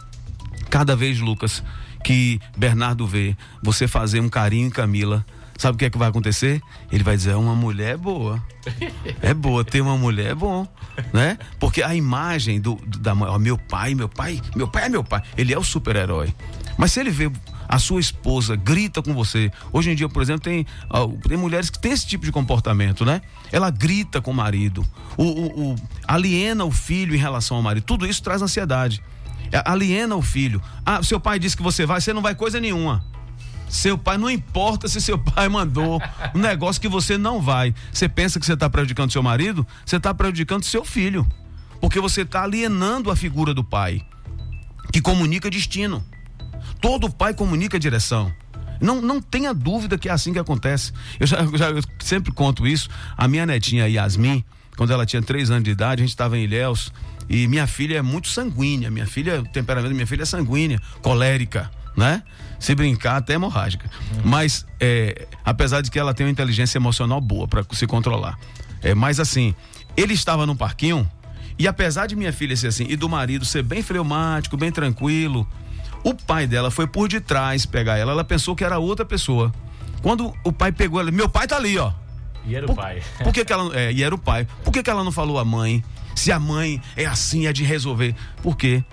Speaker 4: Cada vez, Lucas, que Bernardo vê você fazer um carinho em Camila, sabe o que é que vai acontecer? Ele vai dizer: é uma mulher boa. É boa, ter uma mulher é bom, né? Porque a imagem do, do- da mãe, ó, meu pai, meu pai, meu pai é meu pai. Ele é o super-herói. Mas se ele vê a sua esposa grita com você. Hoje em dia, por exemplo, tem, tem mulheres que têm esse tipo de comportamento, né? Ela grita com o marido, o, o- o- aliena o filho em relação ao marido. Tudo isso traz ansiedade. Aliena o filho. Ah, seu pai disse que você vai, você não vai coisa nenhuma. Seu pai, não importa se seu pai mandou um negócio que você não vai. Você pensa que você está prejudicando seu marido? Você está prejudicando seu filho. Porque você está alienando a figura do pai, que comunica destino. Todo pai comunica direção. Não, não tenha dúvida que é assim que acontece. Eu, já, já- eu sempre conto isso. A minha netinha Yasmin, quando ela tinha três anos de idade, a gente estava em Ilhéus e minha filha é muito sanguínea. Minha filha, o temperamento da minha filha é sanguínea, colérica, né? Se brincar, até hemorrágica. Mas, é, apesar de que ela tem uma inteligência emocional boa para se controlar. É, mas assim, ele estava no parquinho e apesar de minha filha ser assim e do marido ser bem fleumático, bem tranquilo, o pai dela foi por detrás pegar ela. Ela pensou que era outra pessoa. Quando o pai pegou ela, meu pai tá ali, ó.
Speaker 2: E era o
Speaker 4: Por,
Speaker 2: pai.
Speaker 4: por que, que ela. É, e era o pai. Por que, que ela não falou a mãe? Se a mãe é assim, é de resolver. Por quê?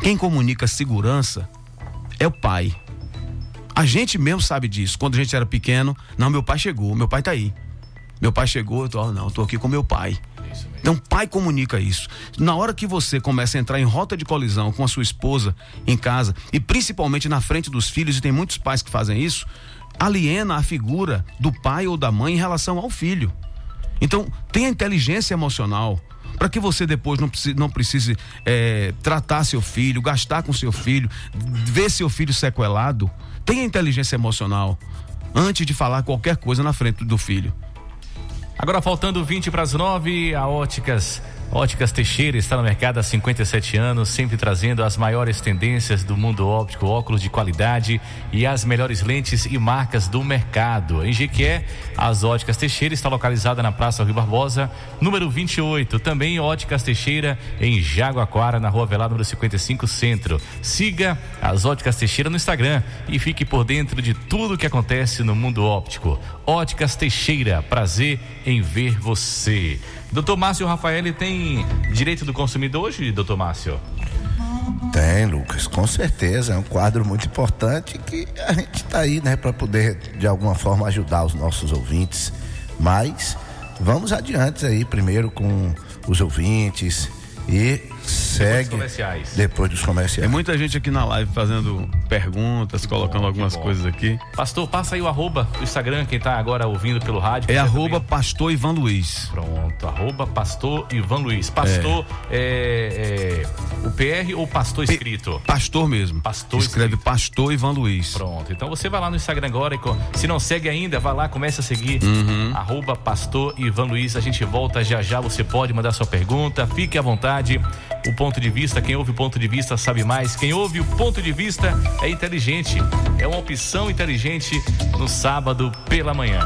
Speaker 4: Quem comunica segurança é o pai. A gente mesmo sabe disso. Quando a gente era pequeno, não, meu pai chegou, meu pai tá aí. Meu pai chegou, eu tô, não, eu tô aqui com meu pai. Então, pai comunica isso. Na hora que você começa a entrar em rota de colisão com a sua esposa em casa, e principalmente na frente dos filhos, e tem muitos pais que fazem isso, aliena a figura do pai ou da mãe em relação ao filho. Então, tenha inteligência emocional para que você depois não precise, não precise eh, tratar seu filho, gastar com seu filho, ver seu filho sequelado. Tenha inteligência emocional antes de falar qualquer coisa na frente do filho.
Speaker 2: Agora faltando 20 para as 9, a Óticas Óticas Teixeira está no mercado há 57 anos, sempre trazendo as maiores tendências do mundo óptico, óculos de qualidade e as melhores lentes e marcas do mercado. Em Jequié, as Óticas Teixeira está localizada na Praça Rio Barbosa, número 28. Também Óticas Teixeira em Jaguaquara, na Rua Velar, número 55, Centro. Siga as Óticas Teixeira no Instagram e fique por dentro de tudo que acontece no mundo óptico. Óticas Teixeira, prazer em ver você. Doutor Márcio Rafael tem direito do consumidor hoje, doutor Márcio?
Speaker 3: Tem, Lucas, com certeza. É um quadro muito importante que a gente está aí, né, para poder de alguma forma ajudar os nossos ouvintes. Mas vamos adiante aí, primeiro com os ouvintes e segue
Speaker 2: comerciais.
Speaker 3: depois dos
Speaker 4: Tem
Speaker 3: comerciais.
Speaker 4: muita gente aqui na live fazendo perguntas, colocando
Speaker 2: bom,
Speaker 4: algumas
Speaker 2: que bom.
Speaker 4: coisas aqui.
Speaker 2: Pastor, passa aí o arroba do Instagram, quem tá agora ouvindo pelo rádio.
Speaker 4: É arroba
Speaker 2: também.
Speaker 4: pastor Ivan Luiz.
Speaker 2: Pronto, arroba pastor Ivan Luiz. Pastor é, é, o PR ou pastor escrito?
Speaker 4: Pastor mesmo.
Speaker 2: Pastor
Speaker 4: Escreve
Speaker 2: escrito.
Speaker 4: pastor Ivan Luiz.
Speaker 2: Pronto, então você vai lá no Instagram agora e se não segue ainda, vai lá, comece a seguir.
Speaker 4: Uhum.
Speaker 2: Arroba Pastor Ivan Luiz. A gente volta já já. Você pode mandar sua pergunta, fique à vontade. O ponto de vista, quem ouve o ponto de vista sabe mais. Quem ouve o ponto de vista é inteligente. É uma opção inteligente no sábado pela manhã.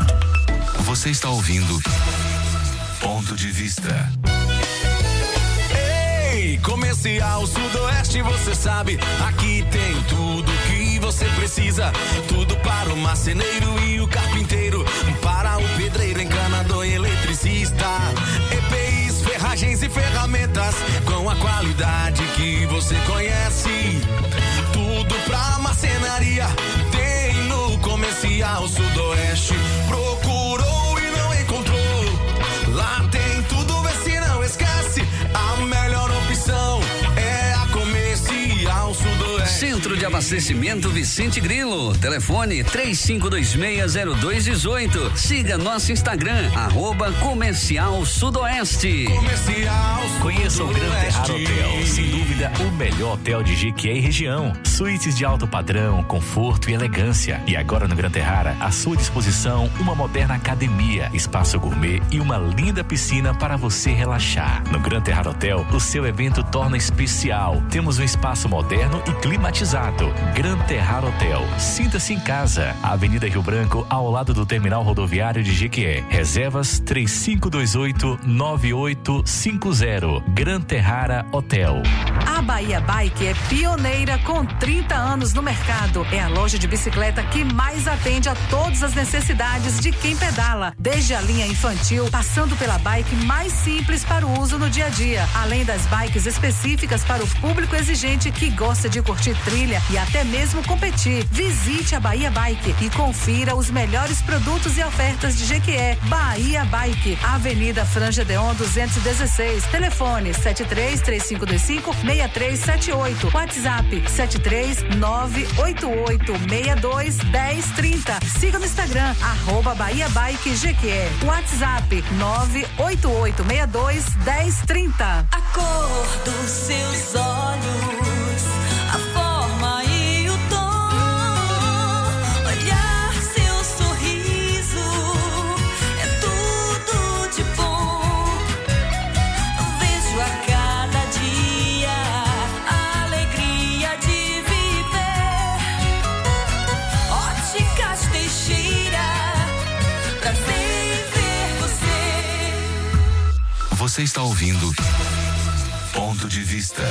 Speaker 1: Você está ouvindo Ponto de Vista.
Speaker 5: Ei, Comercial Sudoeste, você sabe, aqui tem tudo que você precisa. Tudo para o marceneiro e o carpinteiro, para o pedreiro, encanador e eletricista. Ferragens e ferramentas com a qualidade que você conhece. Tudo pra marcenaria tem no Comercial Sudoeste. Procurou e não encontrou. Lá tem tudo, vê se não esquece. A melhor opção é a Comercial Sudoeste.
Speaker 6: Centro de Abastecimento Vicente Grilo. Telefone 35260218. Siga nosso Instagram, arroba Comercial Sudoeste.
Speaker 5: Comercial
Speaker 2: Conheça o Gran Terrar
Speaker 5: Sudoeste.
Speaker 2: Hotel, sem dúvida o melhor hotel de Jequié e região. Suítes de alto padrão, conforto e elegância. E agora no Gran Terrara, à sua disposição, uma moderna academia, espaço gourmet e uma linda piscina para você relaxar. No Gran Terrar Hotel, o seu evento torna especial. Temos um espaço moderno e climatizado. Gran Terrar Hotel. Sinta-se em casa. Avenida Rio Branco, ao lado do terminal rodoviário de Jequié. Reservas 3528 9850. Gran Terrara Hotel.
Speaker 7: A Bahia Bike é pioneira com 30 anos no mercado. É a loja de bicicleta que mais atende a todas as necessidades de quem pedala, desde a linha infantil, passando pela bike mais simples para o uso no dia a dia, além das bikes específicas para o público exigente que gosta de curtir trilha e até mesmo competir. Visite a Bahia Bike e confira os melhores produtos e ofertas de Jequié. Bahia Bike, Avenida Franja Deon 216. Telefone 73 3525 6378. WhatsApp 73 988 62 1030. Siga no Instagram, arroba Bahia Bike Jequié. WhatsApp 988 62 1030.
Speaker 8: A cor dos seus olhos, você.
Speaker 1: Está ouvindo Ponto de Vista.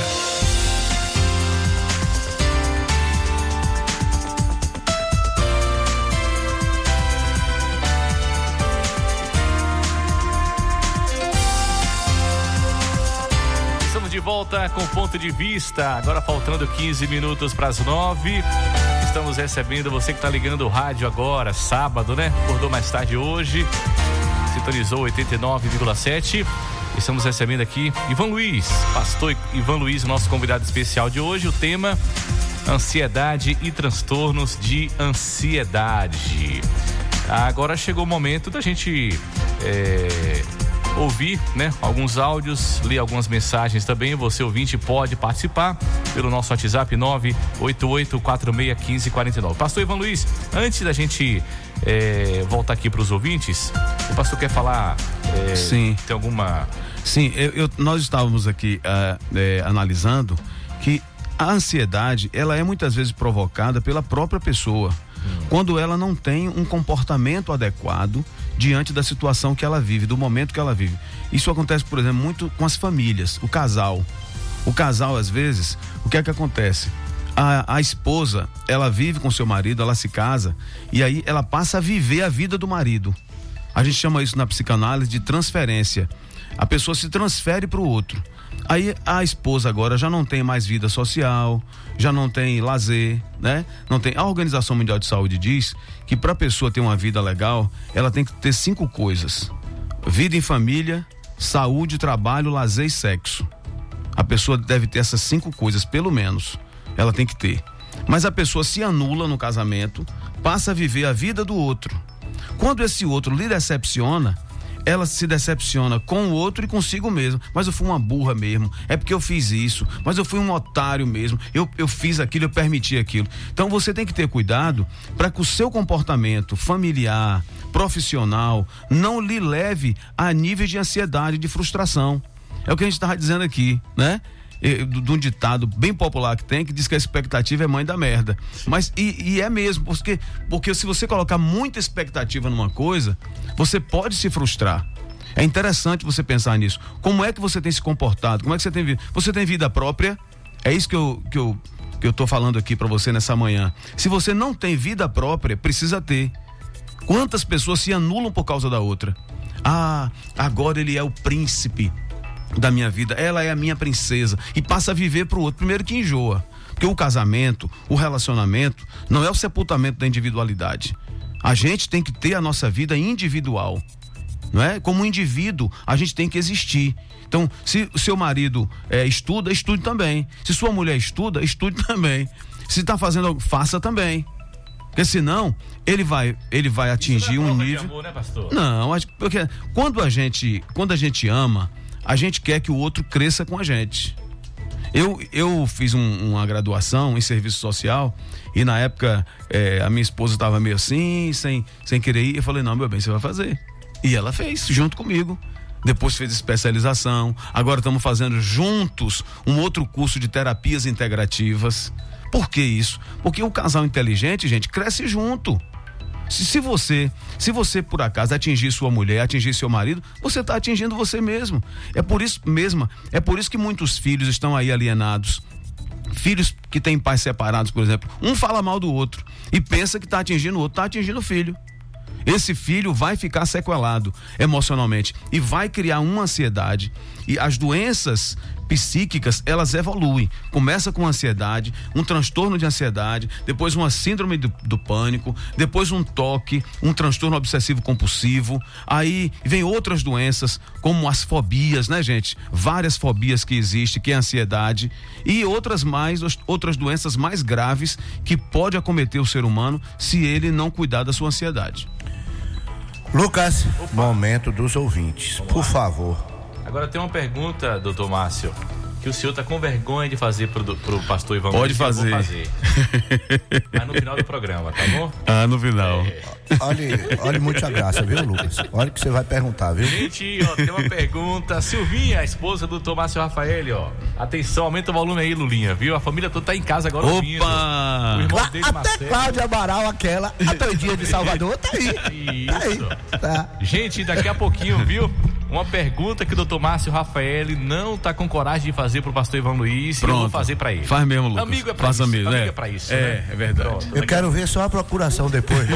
Speaker 2: Estamos de volta com ponto de vista. Agora faltando 15 minutos para as 9. Estamos recebendo você que está ligando o rádio agora, sábado, né? Acordou mais tarde hoje. Sintonizou 89,7. Estamos recebendo aqui Ivan Luiz, pastor Ivan Luiz, nosso convidado especial de hoje. O tema ansiedade e transtornos de ansiedade. Agora chegou o momento da gente é, ouvir, né, alguns áudios, ler algumas mensagens também. Você ouvinte pode participar pelo nosso WhatsApp 988461549. Pastor Ivan Luiz, antes da gente é, voltar aqui para os ouvintes, o pastor quer falar? é,
Speaker 4: Sim.
Speaker 2: Tem alguma?
Speaker 4: Sim, eu, eu- nós estávamos aqui ah, eh, analisando que a ansiedade ela é muitas vezes provocada pela própria pessoa quando ela não tem um comportamento adequado diante da situação que ela vive, do momento que ela vive. Isso acontece, por exemplo, muito com as famílias, o casal. O casal, às vezes, o que é que acontece? A, a esposa, ela vive com seu marido, ela se casa e aí ela passa a viver a vida do marido. A gente chama isso na psicanálise de transferência. A pessoa se transfere para o outro. Aí a esposa agora já não tem mais vida social, já não tem lazer, né? Não tem. A Organização Mundial de Saúde diz que para a pessoa ter uma vida legal, ela tem que ter cinco coisas: vida em família, saúde, trabalho, lazer e sexo. A pessoa deve ter essas cinco coisas, pelo menos. Ela tem que ter. Mas a pessoa se anula no casamento, passa a viver a vida do outro. Quando esse outro lhe decepciona, ela se decepciona com o outro e consigo mesmo. Mas eu fui uma burra mesmo. É porque eu fiz isso. Mas eu fui um otário mesmo. Eu, eu fiz aquilo, eu permiti aquilo. Então você tem que ter cuidado para que o seu comportamento familiar, profissional, não lhe leve a níveis de ansiedade, de frustração. É o que a gente estava dizendo aqui, né? Do- de um ditado bem popular que tem, que diz que a expectativa é mãe da merda. Mas, e, e é mesmo, porque, porque se você colocar muita expectativa numa coisa, você pode se frustrar. É interessante você pensar nisso. Como é que você tem se comportado? Como é que você tem vida? Você tem vida própria? É isso que eu, que eu, que eu tô falando aqui para você nessa manhã. Se você não tem vida própria, precisa ter. Quantas pessoas se anulam por causa da outra? Ah, agora ele é o príncipe da minha vida, ela é a minha princesa e passa a viver pro outro. Primeiro que enjoa, porque o casamento, o relacionamento não é o sepultamento da individualidade. A gente tem que ter a nossa vida individual, não é? Como indivíduo, a gente tem que existir. Então, se o seu marido eh, estuda, estude também. Se sua mulher estuda, estude também. Se está fazendo, algo, faça também. Porque senão ele vai, ele vai atingir um
Speaker 2: prova de
Speaker 4: nível.
Speaker 2: amor, né, pastor?
Speaker 4: Não, acho que- porque quando a gente, quando a gente ama, a gente quer que o outro cresça com a gente. Eu, eu fiz um- uma graduação em serviço social e na época eh, a minha esposa estava meio assim, sem, sem querer ir. Eu falei, não, meu bem, você vai fazer. E ela fez, junto comigo. Depois fez especialização. Agora estamos fazendo juntos um outro curso de terapias integrativas. Por que isso? Porque o casal inteligente, gente, cresce junto. Se, se você, se você por acaso atingir sua mulher, atingir seu marido, você está atingindo você mesmo. É por isso mesmo, é por isso que muitos filhos estão aí alienados. Filhos que têm pais separados, por exemplo, um fala mal do outro e pensa que está atingindo o outro, está atingindo o filho. Esse filho vai ficar sequelado emocionalmente e vai criar uma ansiedade. E as doenças psíquicas, elas evoluem. Começa com ansiedade, um transtorno de ansiedade, depois uma síndrome do, do pânico, depois um toque, um transtorno obsessivo compulsivo. Aí vem outras doenças, como as fobias, né, gente? Várias fobias que existem, que é a ansiedade, e outras mais, outras doenças mais graves que pode acometer o ser humano se ele não cuidar da sua ansiedade.
Speaker 3: Lucas, momento dos ouvintes, por favor.
Speaker 2: Agora tem uma pergunta, doutor Márcio, que o senhor tá com vergonha de fazer pro, pro pastor Ivan
Speaker 4: Pode
Speaker 2: vou
Speaker 4: fazer.
Speaker 2: Mas no final do programa, tá bom?
Speaker 4: Ah, no final.
Speaker 2: É.
Speaker 3: Olhe, olhe muita graça, viu, Lucas? Olha o que você vai perguntar, viu?
Speaker 2: Gente, ó, tem uma pergunta. Silvinha, a esposa do Dr. Márcio Rafael, ó. Atenção, aumenta o volume aí, Lulinha, viu? A família toda tá em casa agora ouvindo.
Speaker 4: Opa!
Speaker 2: O irmão dele,
Speaker 3: até
Speaker 2: Marcelo.
Speaker 3: Cláudia Amaral, aquela, a doidinha de Salvador, tá aí. Tá aí.
Speaker 2: Isso.
Speaker 3: Tá.
Speaker 2: Gente, daqui a pouquinho, viu? Uma pergunta que o doutor Márcio Rafael não tá com coragem de fazer pro pastor Ivan Luiz e eu vou
Speaker 4: Pronto.
Speaker 2: fazer pra ele.
Speaker 4: Faz mesmo, Lucas.
Speaker 2: Amigo é pra
Speaker 4: Faça
Speaker 2: isso.
Speaker 4: mesmo,
Speaker 2: amigo
Speaker 4: é.
Speaker 2: é pra isso.
Speaker 4: É,
Speaker 2: né?
Speaker 4: é verdade.
Speaker 2: Pronto,
Speaker 3: Eu
Speaker 2: daqui-
Speaker 3: quero ver só a procuração depois?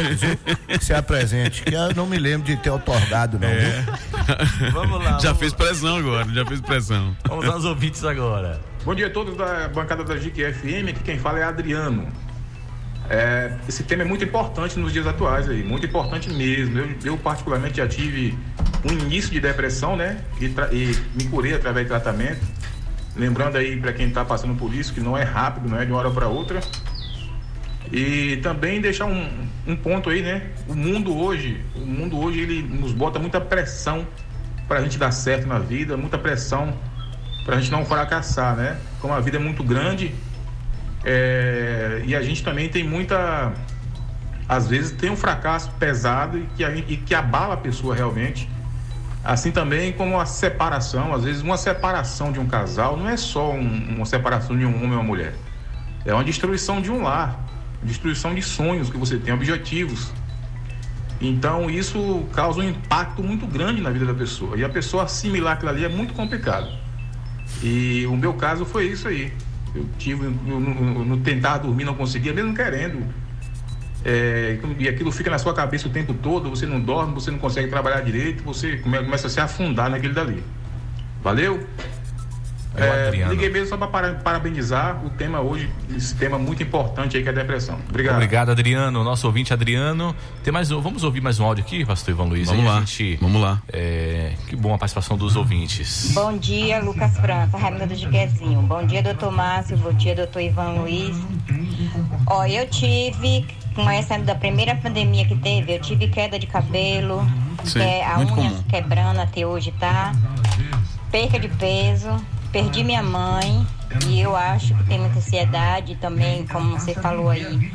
Speaker 3: Que se apresente, que eu não me lembro de ter otorgado, não, viu?
Speaker 2: Vamos lá.
Speaker 4: Já
Speaker 2: vamos
Speaker 4: fez pressão agora, já fez pressão.
Speaker 2: Vamos aos ouvintes agora.
Speaker 9: Bom dia a todos da bancada da GQ FM, aqui quem fala é Adriano. É, esse tema é muito importante nos dias atuais aí, muito importante mesmo. Eu, eu particularmente já tive um início de depressão, né? E, e me curei através de tratamento. Lembrando aí para quem está passando por isso que não é rápido, não é de uma hora para outra. E também deixar um, um ponto aí, né? O mundo hoje, o mundo hoje ele nos bota muita pressão para a gente dar certo na vida, muita pressão para a gente não fracassar, né? Como a vida é muito grande é, e a gente também tem muita, às vezes tem um fracasso pesado e que, a e que abala a pessoa realmente. Assim também como a separação, às vezes uma separação de um casal não é só um- uma separação de um homem ou uma mulher, é uma destruição de um lar, destruição de sonhos que você tem, objetivos. Então isso causa um impacto muito grande na vida da pessoa. E a pessoa assimilar aquilo ali é muito complicado. E o meu caso foi isso aí. Eu tive, no tentar dormir, não conseguia, mesmo querendo. É, e aquilo fica na sua cabeça o tempo todo, você não dorme, você não consegue trabalhar direito, você come- começa a se afundar naquele dali. Valeu?
Speaker 2: É
Speaker 9: É,
Speaker 2: Adriano.
Speaker 9: liguei mesmo só para parabenizar o tema hoje, esse tema muito importante aí que é a depressão. Obrigado.
Speaker 2: Obrigado, Adriano. Nosso ouvinte Adriano. Tem mais um, vamos ouvir mais um áudio aqui, pastor Ivan Luiz?
Speaker 4: Vamos
Speaker 2: Aí a
Speaker 4: lá,
Speaker 2: gente-
Speaker 4: vamos lá.
Speaker 2: É, que bom a participação dos ouvintes.
Speaker 10: Bom dia, Lucas França, Raimundo de Quezinho. Bom dia, doutor Márcio. Bom dia, doutor Ivan Luiz. Ó, eu tive, com essa da primeira pandemia que teve, eu tive queda de cabelo,
Speaker 4: Sim,
Speaker 10: que é a unha
Speaker 4: comum.
Speaker 10: quebrando até hoje, tá? Perca de peso, perdi minha mãe e eu acho que tem muita ansiedade também, como você falou aí.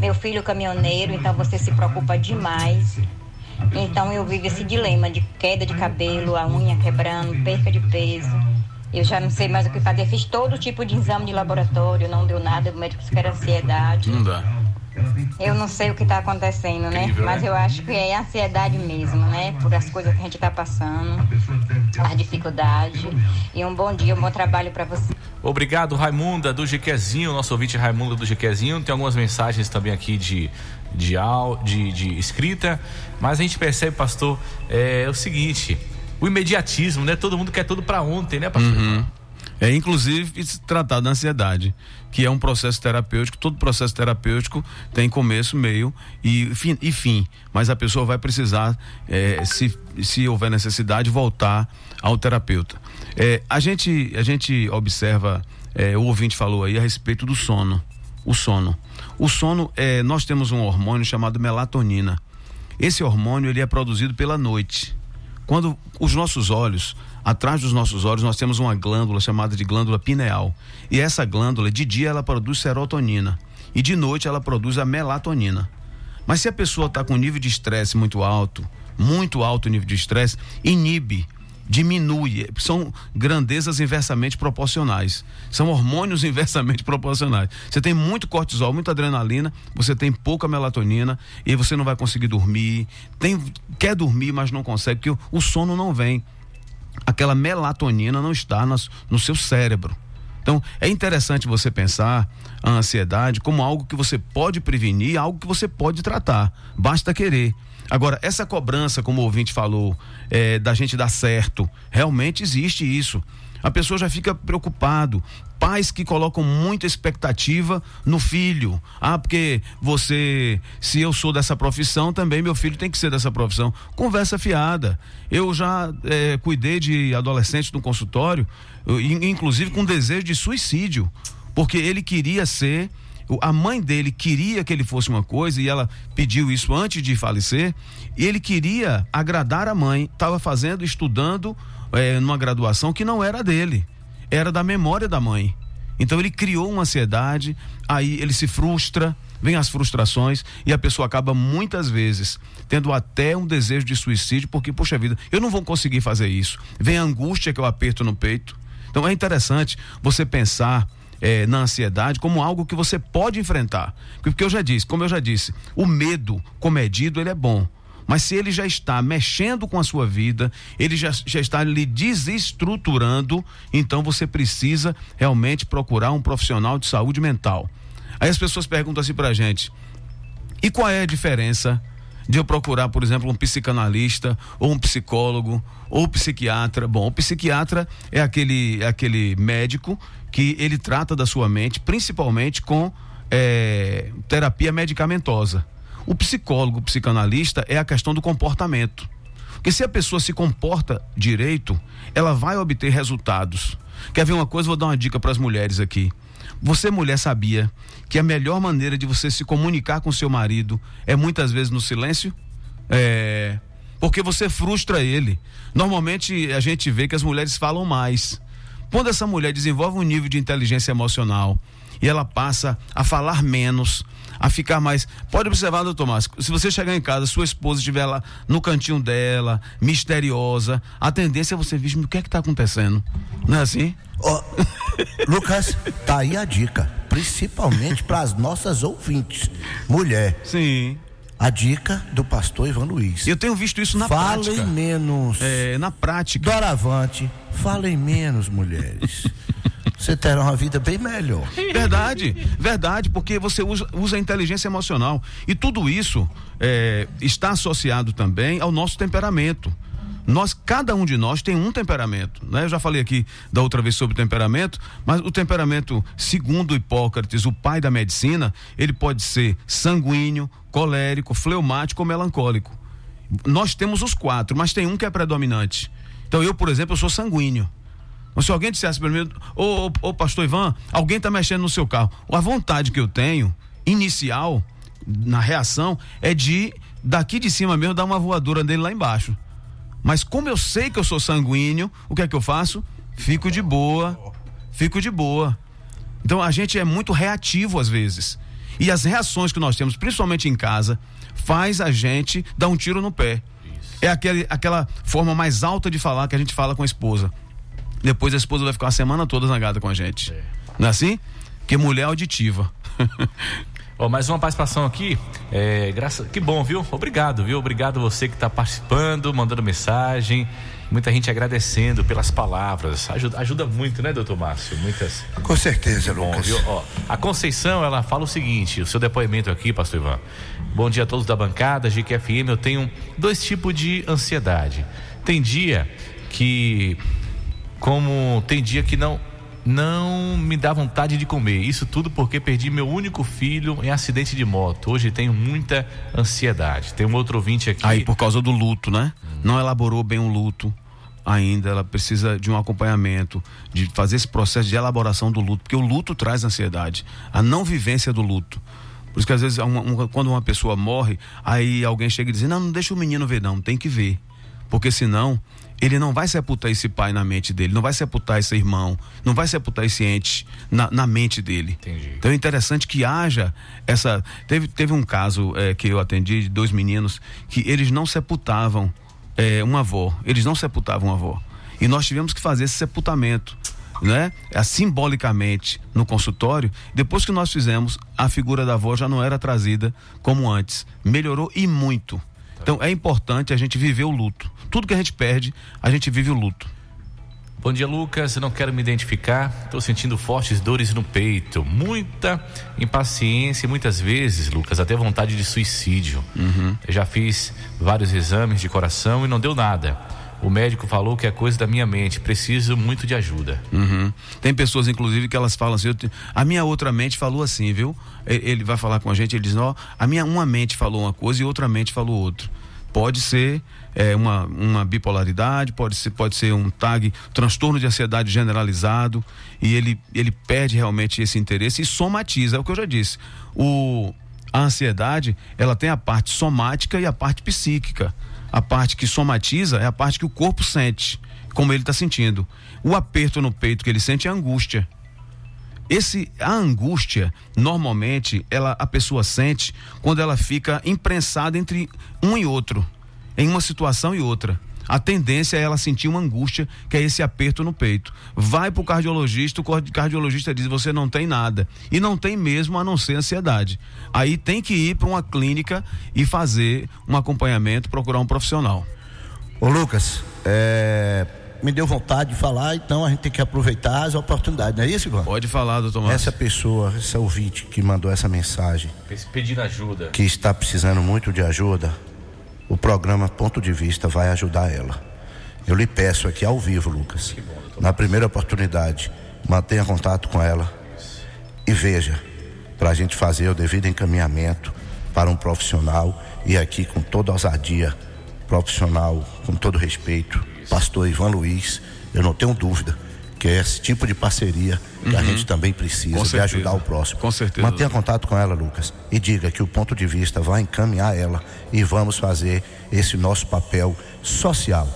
Speaker 10: Meu filho caminhoneiro, então você se preocupa demais. Então eu vivo esse dilema de queda de cabelo, a unha quebrando, perca de peso. Eu já não sei mais o que fazer. Fiz todo tipo de exame de laboratório, não deu nada. O médico disse que era ansiedade.
Speaker 4: Não dá.
Speaker 10: Eu não sei o que está acontecendo, né? Mas
Speaker 2: né?
Speaker 10: eu acho que é ansiedade mesmo, né? Por as coisas que a gente está passando, as dificuldades. E um bom dia, um bom trabalho para você.
Speaker 2: Obrigado, Raimunda do Jequezinho, nosso ouvinte Raimunda do Jequezinho. Tem algumas mensagens também aqui de, de, de, de escrita, mas a gente percebe, pastor, é, o seguinte: o imediatismo, né? Todo mundo quer tudo para ontem, né, pastor?
Speaker 4: Uhum. É inclusive se tratar da ansiedade, que é um processo terapêutico. Todo processo terapêutico tem começo, meio e fim. E fim mas a pessoa vai precisar, eh, se, se houver necessidade, voltar ao terapeuta. Eh, a, gente, a gente observa, eh, o ouvinte falou aí a respeito do sono. O sono. O sono, eh, nós temos um hormônio chamado melatonina. Esse hormônio ele é produzido pela noite. Quando os nossos olhos, atrás dos nossos olhos, nós temos uma glândula chamada de glândula pineal. E essa glândula, de dia, ela produz serotonina. E de noite, ela produz a melatonina. Mas se a pessoa está com nível de estresse muito alto, muito alto nível de estresse, inibe, diminui. São grandezas inversamente proporcionais. São hormônios inversamente proporcionais. Você tem muito cortisol, muita adrenalina, você tem pouca melatonina e você não vai conseguir dormir. Tem, quer dormir, mas não consegue, porque o sono não vem. Aquela melatonina não está nas- no seu cérebro. Então, é interessante você pensar a ansiedade como algo que você pode prevenir, algo que você pode tratar. Basta querer. Agora, essa cobrança, como o ouvinte falou, é, da gente dar certo, realmente existe isso. A pessoa já fica preocupado. Pais que colocam muita expectativa no filho. Ah, porque você, se eu sou dessa profissão, também meu filho tem que ser dessa profissão. Conversa fiada. Eu já eh, cuidei de adolescentes no consultório, inclusive com desejo de suicídio, porque ele queria ser a mãe dele queria que ele fosse uma coisa e ela pediu isso antes de falecer. E ele queria agradar a mãe, estava fazendo, estudando eh, numa graduação que não era dele, era da memória da mãe. Então ele criou uma ansiedade, aí ele se frustra, vem as frustrações e a pessoa acaba muitas vezes tendo até um desejo de suicídio, porque, poxa vida, eu não vou conseguir fazer isso. Vem a angústia que eu aperto no peito. Então é interessante você pensar eh, na ansiedade como algo que você pode enfrentar. Porque eu já disse, como eu já disse, o medo comedido ele é bom. Mas se ele já está mexendo com a sua vida, ele já, já está lhe desestruturando, então você precisa realmente procurar um profissional de saúde mental. Aí as pessoas perguntam assim pra gente: e qual é a diferença de eu procurar, por exemplo, um psicanalista ou um psicólogo ou psiquiatra? Bom, o psiquiatra é aquele, é aquele médico que ele trata da sua mente, principalmente com eh, terapia medicamentosa. O psicólogo, o psicanalista é a questão do comportamento. Porque se a pessoa se comporta direito, ela vai obter resultados. Quer ver uma coisa? Vou dar uma dica para as mulheres aqui. Você, mulher, sabia que a melhor maneira de você se comunicar com seu marido é muitas vezes no silêncio? É. Porque você frustra ele. Normalmente a gente vê que as mulheres falam mais. Quando essa mulher desenvolve um nível de inteligência emocional e ela passa a falar menos, a ficar mais. Pode observar, doutor Márcio, se você chegar em casa, sua esposa estiver lá no cantinho dela, misteriosa, a tendência é você ver, o que é que está acontecendo? Não é assim?
Speaker 3: Ó, Lucas, tá aí a dica, principalmente para as nossas ouvintes, mulher.
Speaker 4: Sim.
Speaker 3: A dica do pastor Ivan Luiz.
Speaker 4: Eu tenho visto isso na
Speaker 3: Falem
Speaker 4: prática.
Speaker 3: menos.
Speaker 4: É, na prática.
Speaker 3: Doravante, falem menos, mulheres. Você terá uma vida bem melhor.
Speaker 4: Verdade, verdade, porque você usa, usa a inteligência emocional. E tudo isso é, está associado também ao nosso temperamento. Nós, cada um de nós tem um temperamento, né? Eu já falei aqui da outra vez sobre temperamento, mas o temperamento, segundo Hipócrates, o pai da medicina, ele pode ser sanguíneo, colérico, fleumático ou melancólico. Nós temos os quatro, mas tem um que é predominante. Então eu, por exemplo, eu sou sanguíneo. Se alguém dissesse para mim, ô, ô, ô pastor Ivan, alguém está mexendo no seu carro. A vontade que eu tenho, inicial, na reação, é de daqui de cima mesmo dar uma voadora nele lá embaixo. Mas como eu sei que eu sou sanguíneo, o que é que eu faço? Fico de boa, fico de boa. Então a gente é muito reativo às vezes. E as reações que nós temos, principalmente em casa, faz a gente dar um tiro no pé. É aquele, aquela forma mais alta de falar que a gente fala com a esposa. Depois a esposa vai ficar a semana toda zangada com a gente. Não é assim? Que mulher auditiva.
Speaker 2: Ó, mais uma participação aqui. É, graça... Que bom, viu? Obrigado, viu? Obrigado você que está participando, mandando mensagem. Muita gente agradecendo pelas palavras. Ajuda, ajuda muito, né, doutor Márcio? Muitas.
Speaker 3: Com certeza,
Speaker 2: Bom,
Speaker 3: Lucas.
Speaker 2: viu? Ó, a Conceição, ela fala o seguinte: o seu depoimento aqui, pastor Ivan. Bom dia a todos da bancada, GQFM. Eu tenho dois tipos de ansiedade. Tem dia que, como tem dia que não não me dá vontade de comer. Isso tudo porque perdi meu único filho em acidente de moto. Hoje tenho muita ansiedade. Tem um outro ouvinte aqui.
Speaker 4: Aí por causa do luto, né? Não elaborou bem o luto ainda, ela precisa de um acompanhamento, de fazer esse processo de elaboração do luto, porque o luto traz ansiedade, a não vivência do luto. Por isso que às vezes uma- uma- quando uma pessoa morre, aí alguém chega e diz: "Não, não deixa o menino ver não, tem que ver". Porque senão ele não vai sepultar esse pai na mente dele, não vai sepultar esse irmão, não vai sepultar esse ente na, na mente dele.
Speaker 2: Entendi.
Speaker 4: Então é interessante que haja essa. Teve, teve um caso eh, que eu atendi de dois meninos que eles não sepultavam eh, uma avó, eles não sepultavam uma avó. E nós tivemos que fazer esse sepultamento, né? É, Simbolicamente no consultório. Depois que nós fizemos, a figura da avó já não era trazida como antes. Melhorou e muito. Então é importante a gente viver o luto. Tudo que a gente perde, a gente vive o luto.
Speaker 2: Bom dia, Lucas. Não quero me identificar. Estou sentindo fortes dores no peito, muita impaciência e muitas vezes, Lucas, até vontade de suicídio. Eu já fiz vários exames de coração e não deu nada. O médico falou que é coisa da minha mente. Preciso muito de ajuda.
Speaker 4: Uhum. Tem pessoas, inclusive, que elas falam assim: te- a minha outra mente falou assim, viu? Ele vai falar com a gente, ele diz: ó, a minha uma mente falou uma coisa e outra mente falou outra. Pode ser é, uma, uma bipolaridade, pode ser, pode ser um TAG, transtorno de ansiedade generalizado, e ele, ele perde realmente esse interesse e somatiza, é o que eu já disse. O, a ansiedade, ela tem a parte somática e a parte psíquica. A parte que somatiza é a parte que o corpo sente, como ele está sentindo. O aperto no peito que ele sente é angústia. Esse a angústia, normalmente, ela a pessoa sente quando ela fica imprensada entre um e outro, em uma situação e outra. A tendência é ela sentir uma angústia, que é esse aperto no peito. Vai pro cardiologista, o cardi- cardiologista diz: "Você não tem nada". E não tem mesmo a não ser ansiedade. Aí tem que ir para uma clínica e fazer um acompanhamento, procurar um profissional.
Speaker 3: Ô Lucas, é, me deu vontade de falar, então a gente tem que aproveitar as oportunidades, não é isso, Ivan?
Speaker 4: Pode falar, doutor Márcio.
Speaker 3: Essa pessoa, esse ouvinte que mandou essa mensagem,
Speaker 2: Pedindo ajuda.
Speaker 3: que está precisando muito de ajuda, o programa Ponto de Vista vai ajudar ela. Eu lhe peço aqui ao vivo, Lucas, na primeira oportunidade, mantenha contato com ela e veja, para a gente fazer o devido encaminhamento para um profissional e aqui com toda ousadia, profissional, com todo respeito, pastor Ivan Luiz, eu não tenho dúvida que é esse tipo de parceria que a
Speaker 4: Uhum.
Speaker 3: gente também precisa de ajudar o próximo.
Speaker 4: Com certeza.
Speaker 3: Mantenha contato com ela, Lucas, e diga que o ponto de vista vai encaminhar ela e vamos fazer esse nosso papel social.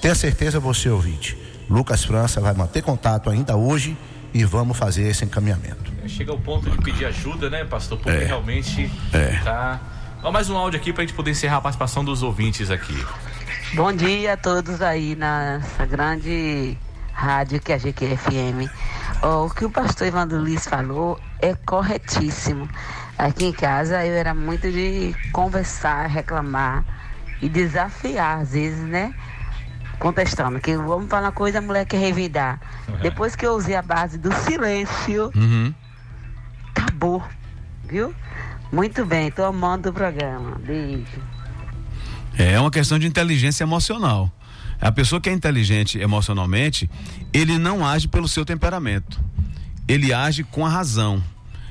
Speaker 3: Tenha certeza, você ouvinte. Lucas França vai manter contato ainda hoje e vamos fazer esse encaminhamento.
Speaker 2: Chega ao ponto de pedir ajuda, né, pastor? Porque
Speaker 3: É.
Speaker 2: realmente
Speaker 3: É.
Speaker 2: tá. Ó, mais um áudio aqui pra gente poder encerrar a participação dos ouvintes aqui.
Speaker 11: Bom dia a todos aí nessa grande rádio que é a GQFM. Ó, o que o pastor Evandro Luiz falou é corretíssimo. Aqui em casa eu era muito de conversar, reclamar e desafiar, às vezes, né? Contestando, que vamos falar uma coisa, a mulher quer revidar. Depois que eu usei a base do silêncio,
Speaker 4: Uhum.
Speaker 11: acabou. Viu? Muito bem, tô amando o programa. Beijo.
Speaker 4: É uma questão de inteligência emocional. A pessoa que é inteligente emocionalmente, ele não age pelo seu temperamento. Ele age com a razão.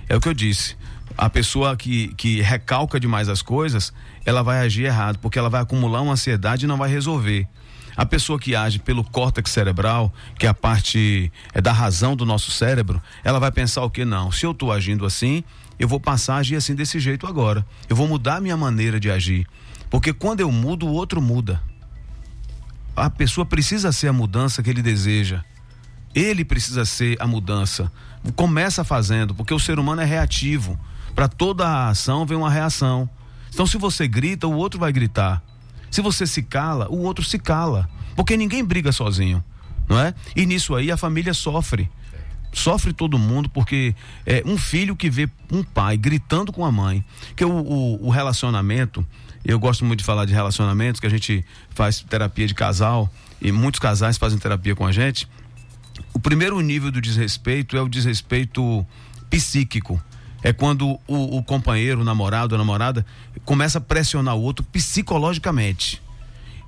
Speaker 4: É o que eu disse. A pessoa que, que recalca demais as coisas, ela vai agir errado, porque ela vai acumular uma ansiedade e não vai resolver. A pessoa que age pelo córtex cerebral, que é a parte é da razão do nosso cérebro, ela vai pensar o que não. Se eu estou agindo assim, eu vou passar a agir assim desse jeito agora. Eu vou mudar a minha maneira de agir. Porque quando eu mudo, o outro muda. A pessoa precisa ser a mudança que ele deseja. Ele precisa ser a mudança. Começa fazendo, porque o ser humano é reativo. Para toda a ação vem uma reação. Então, se você grita, o outro vai gritar. Se você se cala, o outro se cala. Porque ninguém briga sozinho, não é? E nisso aí a família sofre. Sofre todo mundo porque é um filho que vê um pai gritando com a mãe. Que o, o, o relacionamento, eu gosto muito de falar de relacionamentos, que a gente faz terapia de casal e muitos casais fazem terapia com a gente. O primeiro nível do desrespeito é o desrespeito psíquico. É quando o, o companheiro, o namorado, a namorada começa a pressionar o outro psicologicamente.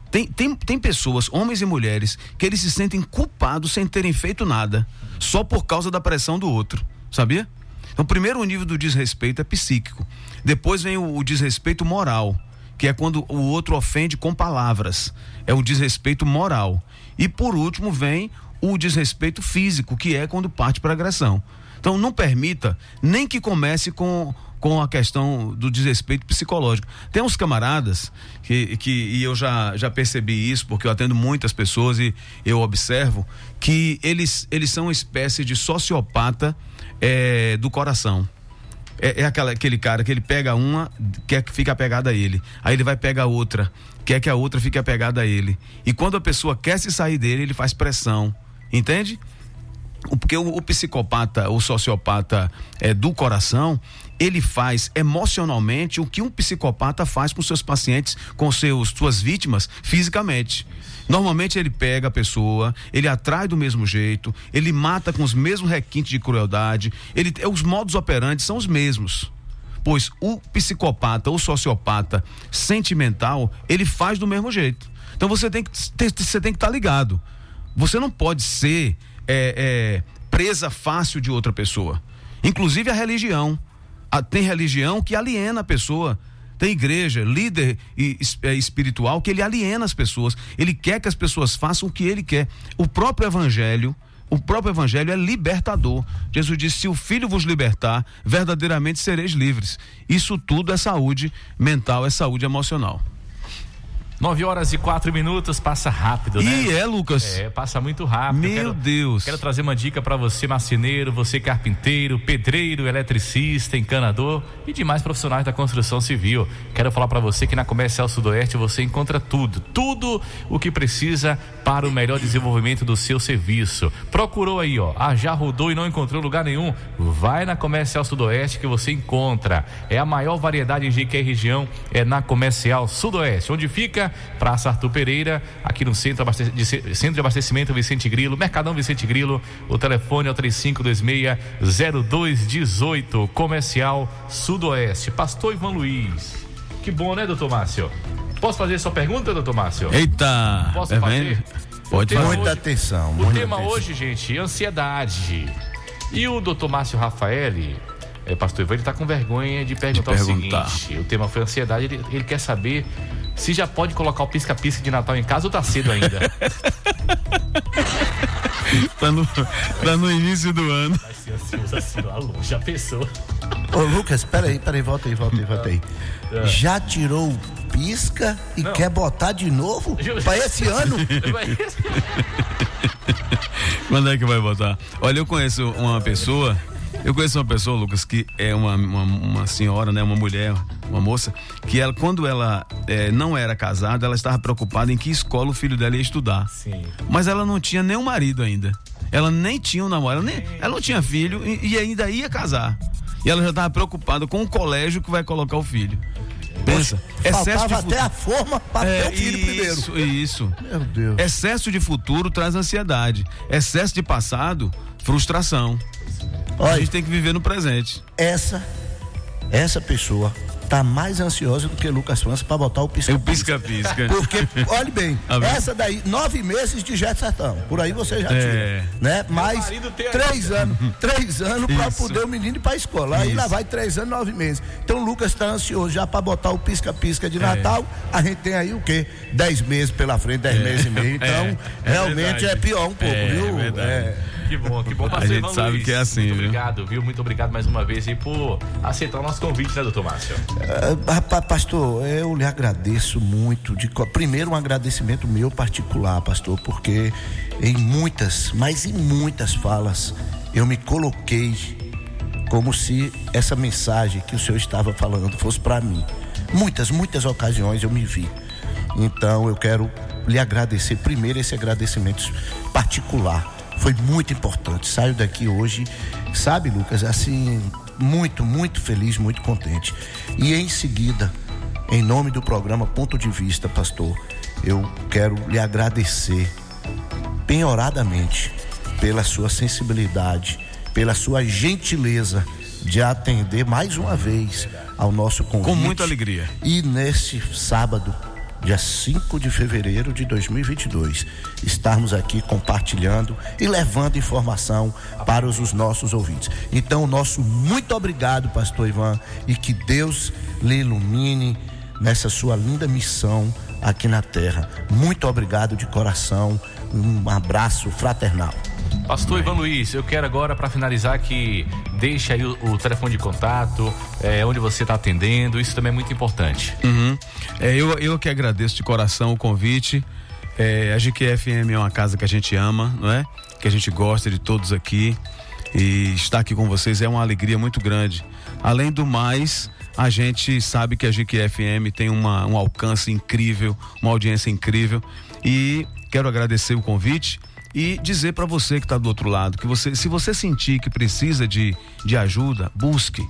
Speaker 4: Tem, tem, tem pessoas, homens e mulheres, que eles se sentem culpados sem terem feito nada, só por causa da pressão do outro. Sabia? Então, primeiro o nível do desrespeito é psíquico. Depois vem o, o desrespeito moral, que é quando o outro ofende com palavras. É o desrespeito moral. E por último vem o desrespeito físico, que é quando parte para agressão. Então não permita nem que comece com, com a questão do desrespeito psicológico. Tem uns camaradas que, que e eu já, já percebi isso, porque eu atendo muitas pessoas e eu observo que eles, eles são uma espécie de sociopata eh, do coração. É, é aquela, aquele cara que ele pega uma, quer que fique apegada a ele. Aí ele vai pegar outra, quer que a outra fique apegada a ele. E quando a pessoa quer se sair dele, ele faz pressão. Entende? Porque o, o psicopata, o sociopata é, do coração, ele faz emocionalmente o que um psicopata faz com seus pacientes, com seus suas vítimas fisicamente. Normalmente ele pega a pessoa, ele atrai do mesmo jeito, ele mata com os mesmos requintes de crueldade, ele, os modos operantes são os mesmos. Pois o psicopata, o sociopata sentimental, ele faz do mesmo jeito. Então você tem que você tem que estar ligado. Você não pode ser é, é, presa fácil de outra pessoa. Inclusive a religião. Ah, tem religião que aliena a pessoa. Tem igreja, líder e- é, espiritual que ele aliena as pessoas. Ele quer que as pessoas façam o que ele quer. O próprio evangelho, o próprio evangelho é libertador. Jesus disse: "Se o Filho vos libertar, verdadeiramente sereis livres". Isso tudo é saúde mental, é saúde emocional.
Speaker 2: 9 horas e 4 minutos, passa rápido, né?
Speaker 4: E é, Lucas.
Speaker 2: É, passa muito rápido.
Speaker 4: Meu
Speaker 2: Quero-
Speaker 4: Deus.
Speaker 2: Quero trazer uma dica para você, marceneiro, você carpinteiro, pedreiro, eletricista, encanador e demais profissionais da construção civil. Quero falar para você que na Comercial Sudoeste você encontra tudo, tudo o que precisa para o melhor desenvolvimento do seu serviço. Procurou aí, ó, ah, já rodou e não encontrou lugar nenhum? Vai na Comercial Sudoeste que você encontra. É a maior variedade em GQ região, é na Comercial Sudoeste, onde fica Praça Arthur Pereira, aqui no centro, abaste- de, centro de abastecimento Vicente Grilo, Mercadão Vicente Grilo. O telefone é o 3526-0218, Comercial Sudoeste. Pastor Ivan Luiz. Que bom, né, doutor Márcio? Posso fazer sua pergunta, doutor Márcio?
Speaker 4: Eita!
Speaker 2: Posso
Speaker 4: é
Speaker 2: fazer? O
Speaker 4: Pode
Speaker 2: tema
Speaker 4: fazer.
Speaker 3: Muita
Speaker 2: hoje-
Speaker 3: atenção.
Speaker 2: O
Speaker 3: muita
Speaker 2: tema
Speaker 3: atenção.
Speaker 2: hoje, gente, ansiedade. E o doutor Márcio Rafaeli, é, pastor Ivan, ele tá com vergonha de perguntar,
Speaker 4: perguntar.
Speaker 2: o seguinte: o tema foi ansiedade, ele, ele quer saber se já pode colocar o pisca-pisca de Natal em casa ou tá cedo ainda.
Speaker 4: Tá no, tá no início do ano.
Speaker 2: Vai ser ansioso assim lá longe, já pensou?
Speaker 3: Ô, Lucas, peraí, peraí, volta aí, volta aí, volta aí. Já tirou o pisca e.
Speaker 2: Não.
Speaker 3: quer botar de novo? Pra esse ano?
Speaker 4: Quando é que vai botar? Olha, eu conheço uma pessoa, eu conheço uma pessoa, Lucas, que é uma, uma, uma senhora, né, uma mulher, uma moça, que ela, quando ela eh, não era casada, ela estava preocupada em que escola o filho dela ia estudar.
Speaker 2: Sim.
Speaker 4: Mas ela não tinha nem um marido ainda. Ela nem tinha um namorado, nem, ela não tinha filho e, e ainda ia casar. E ela já estava preocupada com o colégio que vai colocar o filho. Pensa, excesso de futuro.
Speaker 3: até a forma pra ter o filho primeiro.
Speaker 4: isso, isso.
Speaker 3: Meu Deus.
Speaker 4: Excesso de futuro traz ansiedade. Excesso de passado, frustração. A
Speaker 3: Olha,
Speaker 4: gente tem que viver no presente.
Speaker 3: essa, essa pessoa tá mais ansiosa do que Lucas França pra botar o pisca
Speaker 4: Eu pisca-pisca.
Speaker 3: Porque, olhe bem,
Speaker 4: Tá
Speaker 3: essa daí, nove meses de jet sertão. Por aí você já
Speaker 4: É.
Speaker 3: tira. Né? Mais três anos. Três anos pra
Speaker 4: Isso.
Speaker 3: poder o menino ir pra escola. Aí
Speaker 4: Isso.
Speaker 3: lá vai três anos, nove meses. Então o Lucas tá ansioso já pra botar o pisca-pisca
Speaker 4: É.
Speaker 3: de Natal. A gente tem aí o quê? Dez meses pela frente, dez meses e meio. Então,
Speaker 4: É, é
Speaker 3: realmente
Speaker 4: verdade.
Speaker 3: é pior um pouco,
Speaker 4: É,
Speaker 3: viu?
Speaker 4: é verdade.
Speaker 2: Que bom, que bom.
Speaker 4: A
Speaker 2: Pastor
Speaker 4: gente
Speaker 2: Ivan
Speaker 4: sabe
Speaker 2: Luiz,
Speaker 4: que é assim,
Speaker 2: Muito
Speaker 4: viu?
Speaker 2: obrigado, viu? Muito obrigado mais uma vez aí por aceitar o nosso convite, né, doutor Márcio?
Speaker 3: Rapaz, pastor, eu lhe agradeço muito. De, primeiro, um agradecimento meu particular, pastor, porque em muitas, mas em muitas falas, eu me coloquei como se essa mensagem que o senhor estava falando fosse para mim. Muitas, muitas ocasiões eu me vi. Então, eu quero lhe agradecer. Primeiro, esse agradecimento particular. Foi muito importante. Saio daqui hoje, sabe, Lucas, assim, muito, muito feliz, muito contente. E em seguida, em nome do programa Ponto de Vista, pastor, eu quero lhe agradecer penhoradamente pela sua sensibilidade, pela sua gentileza de atender mais uma vez ao nosso convite.
Speaker 4: Com muita alegria.
Speaker 3: E nesse sábado, dia 5 de fevereiro de 2022, estarmos aqui compartilhando e levando informação para os, os nossos ouvintes. Então, nosso muito obrigado, pastor Ivan, e que Deus lhe ilumine nessa sua linda missão aqui na terra. Muito obrigado de coração. Um abraço fraternal.
Speaker 2: Pastor Ivan Luiz, eu quero agora, para finalizar, que deixe aí o, o telefone de contato, é, onde você está atendendo, isso também é muito importante.
Speaker 4: Uhum. É, eu, eu que agradeço de coração o convite. É, a GQFM é uma casa que a gente ama, não é? Que a gente gosta de todos aqui. E estar aqui com vocês é uma alegria muito grande. Além do mais, a gente sabe que a GQFM tem uma, um alcance incrível, uma audiência incrível. E quero agradecer o convite e dizer para você que está do outro lado que você, se você sentir que precisa de, de ajuda, busque,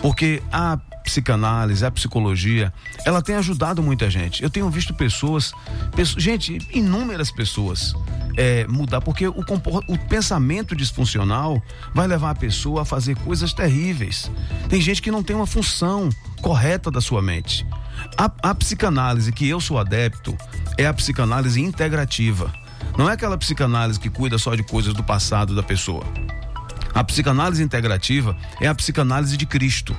Speaker 4: porque a psicanálise, a psicologia, ela tem ajudado muita gente. Eu tenho visto pessoas, pessoas gente, inúmeras pessoas é, mudar, porque o, o pensamento disfuncional vai levar a pessoa a fazer coisas terríveis. Tem gente que não tem uma função correta da sua mente. A, a psicanálise que eu sou adepto é a psicanálise integrativa. Não é aquela psicanálise que cuida só de coisas do passado da pessoa. A psicanálise integrativa é a psicanálise de Cristo.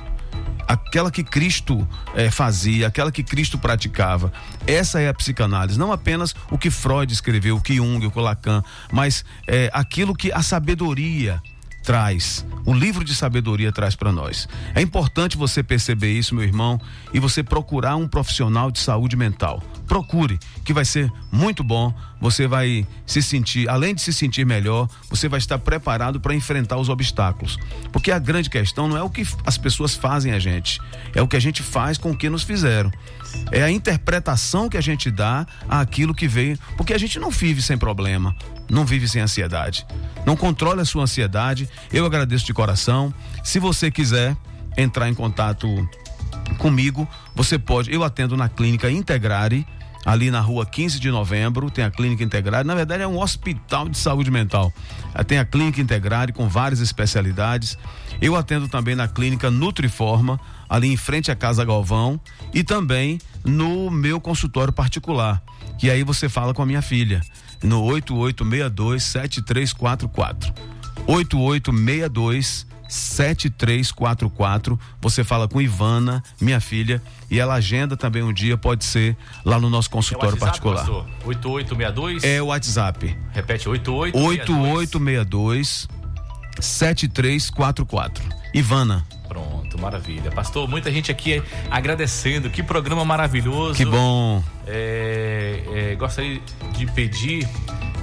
Speaker 4: Aquela que Cristo eh, fazia, aquela que Cristo praticava. Essa é a psicanálise. Não apenas o que Freud escreveu, o que Jung, o que Lacan, mas eh, aquilo que a sabedoria traz, o livro de sabedoria traz para nós. É importante você perceber isso, meu irmão, e você procurar um profissional de saúde mental. Procure, que vai ser muito bom. Você vai se sentir, além de se sentir melhor, você vai estar preparado para enfrentar os obstáculos. Porque a grande questão não é o que as pessoas fazem a gente, é o que a gente faz com o que nos fizeram. É a interpretação que a gente dá àquilo que veio, porque a gente não vive sem problema, não vive sem ansiedade. Não controle a sua ansiedade. Eu agradeço de coração. Se você quiser entrar em contato comigo, você pode. Eu atendo na clínica Integrare, ali na rua 15 de novembro, tem a clínica Integrare. Na verdade, é um hospital de saúde mental. Ah, Tem a clínica Integrare com várias especialidades. Eu atendo também na clínica Nutriforma, ali em frente à Casa Galvão, e também no meu consultório particular. Que aí você fala com a minha filha, no 8862-7344. 8862 7344. Você fala com Ivana, minha filha, e ela agenda também um dia, pode ser lá no nosso
Speaker 2: É
Speaker 4: consultório
Speaker 2: WhatsApp,
Speaker 4: particular.
Speaker 2: pastor? 8862.
Speaker 4: É o WhatsApp.
Speaker 2: Repete, 88.
Speaker 4: 8862 7344. Ivana.
Speaker 2: Pronto, maravilha. Pastor, muita gente aqui agradecendo. Que programa maravilhoso.
Speaker 4: Que bom.
Speaker 2: É, é, gostaria de pedir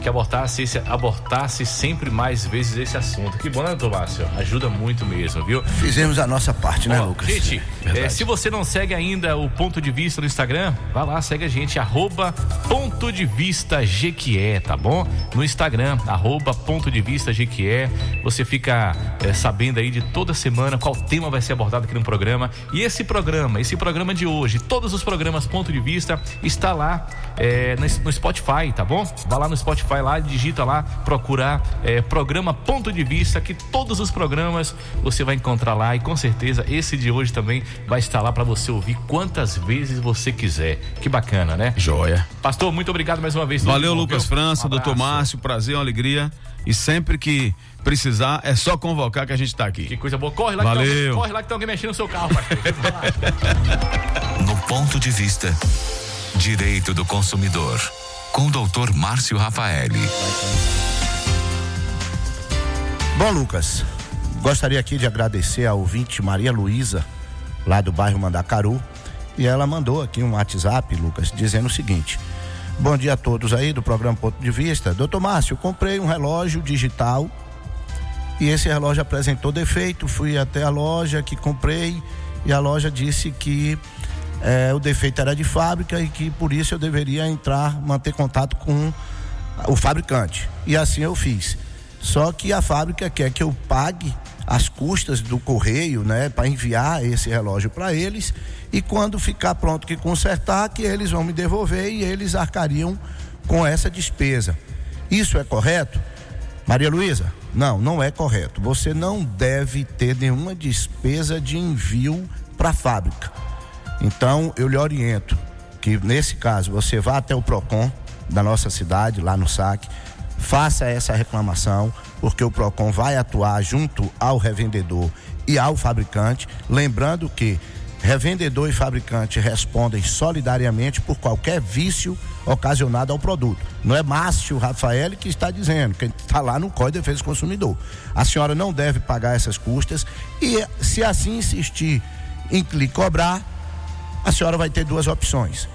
Speaker 2: que abortasse, esse, abortasse sempre mais vezes esse assunto. Que bom, né, doutor Márcio? Ajuda muito mesmo, viu?
Speaker 3: Fizemos a nossa parte, né,
Speaker 2: Ó,
Speaker 3: Lucas?
Speaker 2: Gente,
Speaker 3: Verdade.
Speaker 2: é, se você não segue ainda o Ponto de Vista no Instagram, vai lá, segue a gente, arroba Ponto de Vista Jequié, tá bom? No Instagram, arroba Ponto de Vista Jequié, você fica é, sabendo aí de toda semana qual tema vai ser abordado aqui no programa. E esse programa, esse programa de hoje, todos os programas Ponto de Vista, está lá é, no, no Spotify, tá bom? Vai lá no Spotify lá, digita lá, procurar é, programa Ponto de Vista, que todos os programas você vai encontrar lá e com certeza esse de hoje também vai estar lá para você ouvir quantas vezes você quiser. Que bacana, né?
Speaker 4: Joia.
Speaker 2: Pastor, muito obrigado mais uma vez.
Speaker 4: Valeu, Lucas? França,
Speaker 2: Um
Speaker 4: doutor. Márcio, prazer, uma alegria. E sempre que precisar, é só convocar que a gente tá aqui.
Speaker 2: Que coisa boa. Corre lá, Que
Speaker 4: Valeu.
Speaker 2: alguém, corre lá que tem alguém mexendo no seu carro, pastor.
Speaker 1: No ponto de vista Direito do Consumidor, com o doutor Márcio Rafaeli.
Speaker 3: Bom, Lucas, gostaria aqui de agradecer a ouvinte Maria Luísa, lá do bairro Mandacaru, e ela mandou aqui um WhatsApp, Lucas, dizendo o seguinte: Bom dia a todos aí do programa Ponto de Vista. Doutor Márcio, comprei um relógio digital e esse relógio apresentou defeito. Fui até a loja que comprei e a loja disse que eh, o defeito era de fábrica e que por isso eu deveria entrar, manter contato com o fabricante. E assim eu fiz. Só que a fábrica quer que eu pague as custas do correio, né, para enviar esse relógio para eles e quando ficar pronto que consertar, que eles vão me devolver e eles arcariam com essa despesa. Isso é correto? Maria Luísa, não, não é correto. Você não deve ter nenhuma despesa de envio para a fábrica. Então, eu lhe oriento que, nesse caso, você vá até o PROCON da nossa cidade, lá no SAC, faça essa reclamação, porque o PROCON vai atuar junto ao revendedor e ao fabricante. Lembrando que revendedor e fabricante respondem solidariamente por qualquer vício ocasionado ao produto. Não é Márcio Rafael que está dizendo, que está lá no Código de Defesa do Consumidor. A senhora não deve pagar essas custas e, se assim insistir em lhe cobrar, a senhora vai ter duas opções: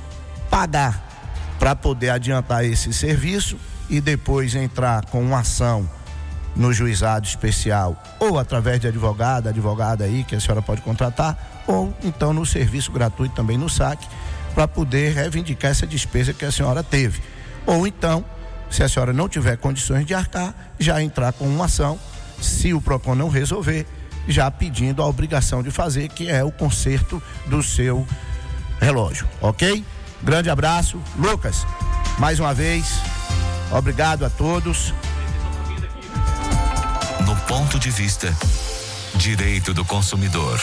Speaker 3: pagar para poder adiantar esse serviço e depois entrar com uma ação no juizado especial ou através de advogado, advogada aí que a senhora pode contratar, ou então no serviço gratuito também no saque, para poder reivindicar essa despesa que a senhora teve. Ou então se a senhora não tiver condições de arcar, já entrar com uma ação, se o PROCON não resolver, já pedindo a obrigação de fazer, que é o conserto do seu relógio, ok? Grande abraço. Lucas, mais uma vez, obrigado a todos.
Speaker 1: No ponto de vista, direito do consumidor,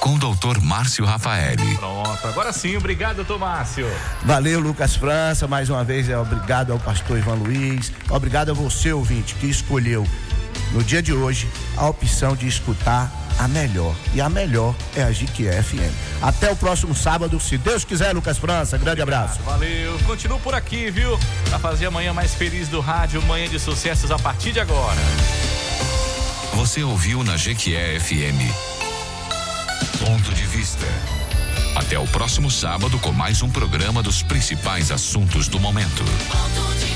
Speaker 1: com o doutor Márcio Rafaeli.
Speaker 2: Pronto, agora sim, obrigado, doutor Márcio.
Speaker 3: Valeu, Lucas França. Mais uma vez, é obrigado ao pastor Ivan Luiz. Obrigado a você, ouvinte, que escolheu no dia de hoje a opção de escutar a melhor. E a melhor é a GQ FM. Até o próximo sábado, se Deus quiser, Lucas França. Grande abraço.
Speaker 2: Valeu, continuo por aqui, viu? Pra fazer a manhã mais feliz do rádio, manhã de sucessos a partir de agora.
Speaker 1: Você ouviu na Jequié FM. Ponto de vista. Até o próximo sábado com mais um programa dos principais assuntos do momento.
Speaker 8: Ponto de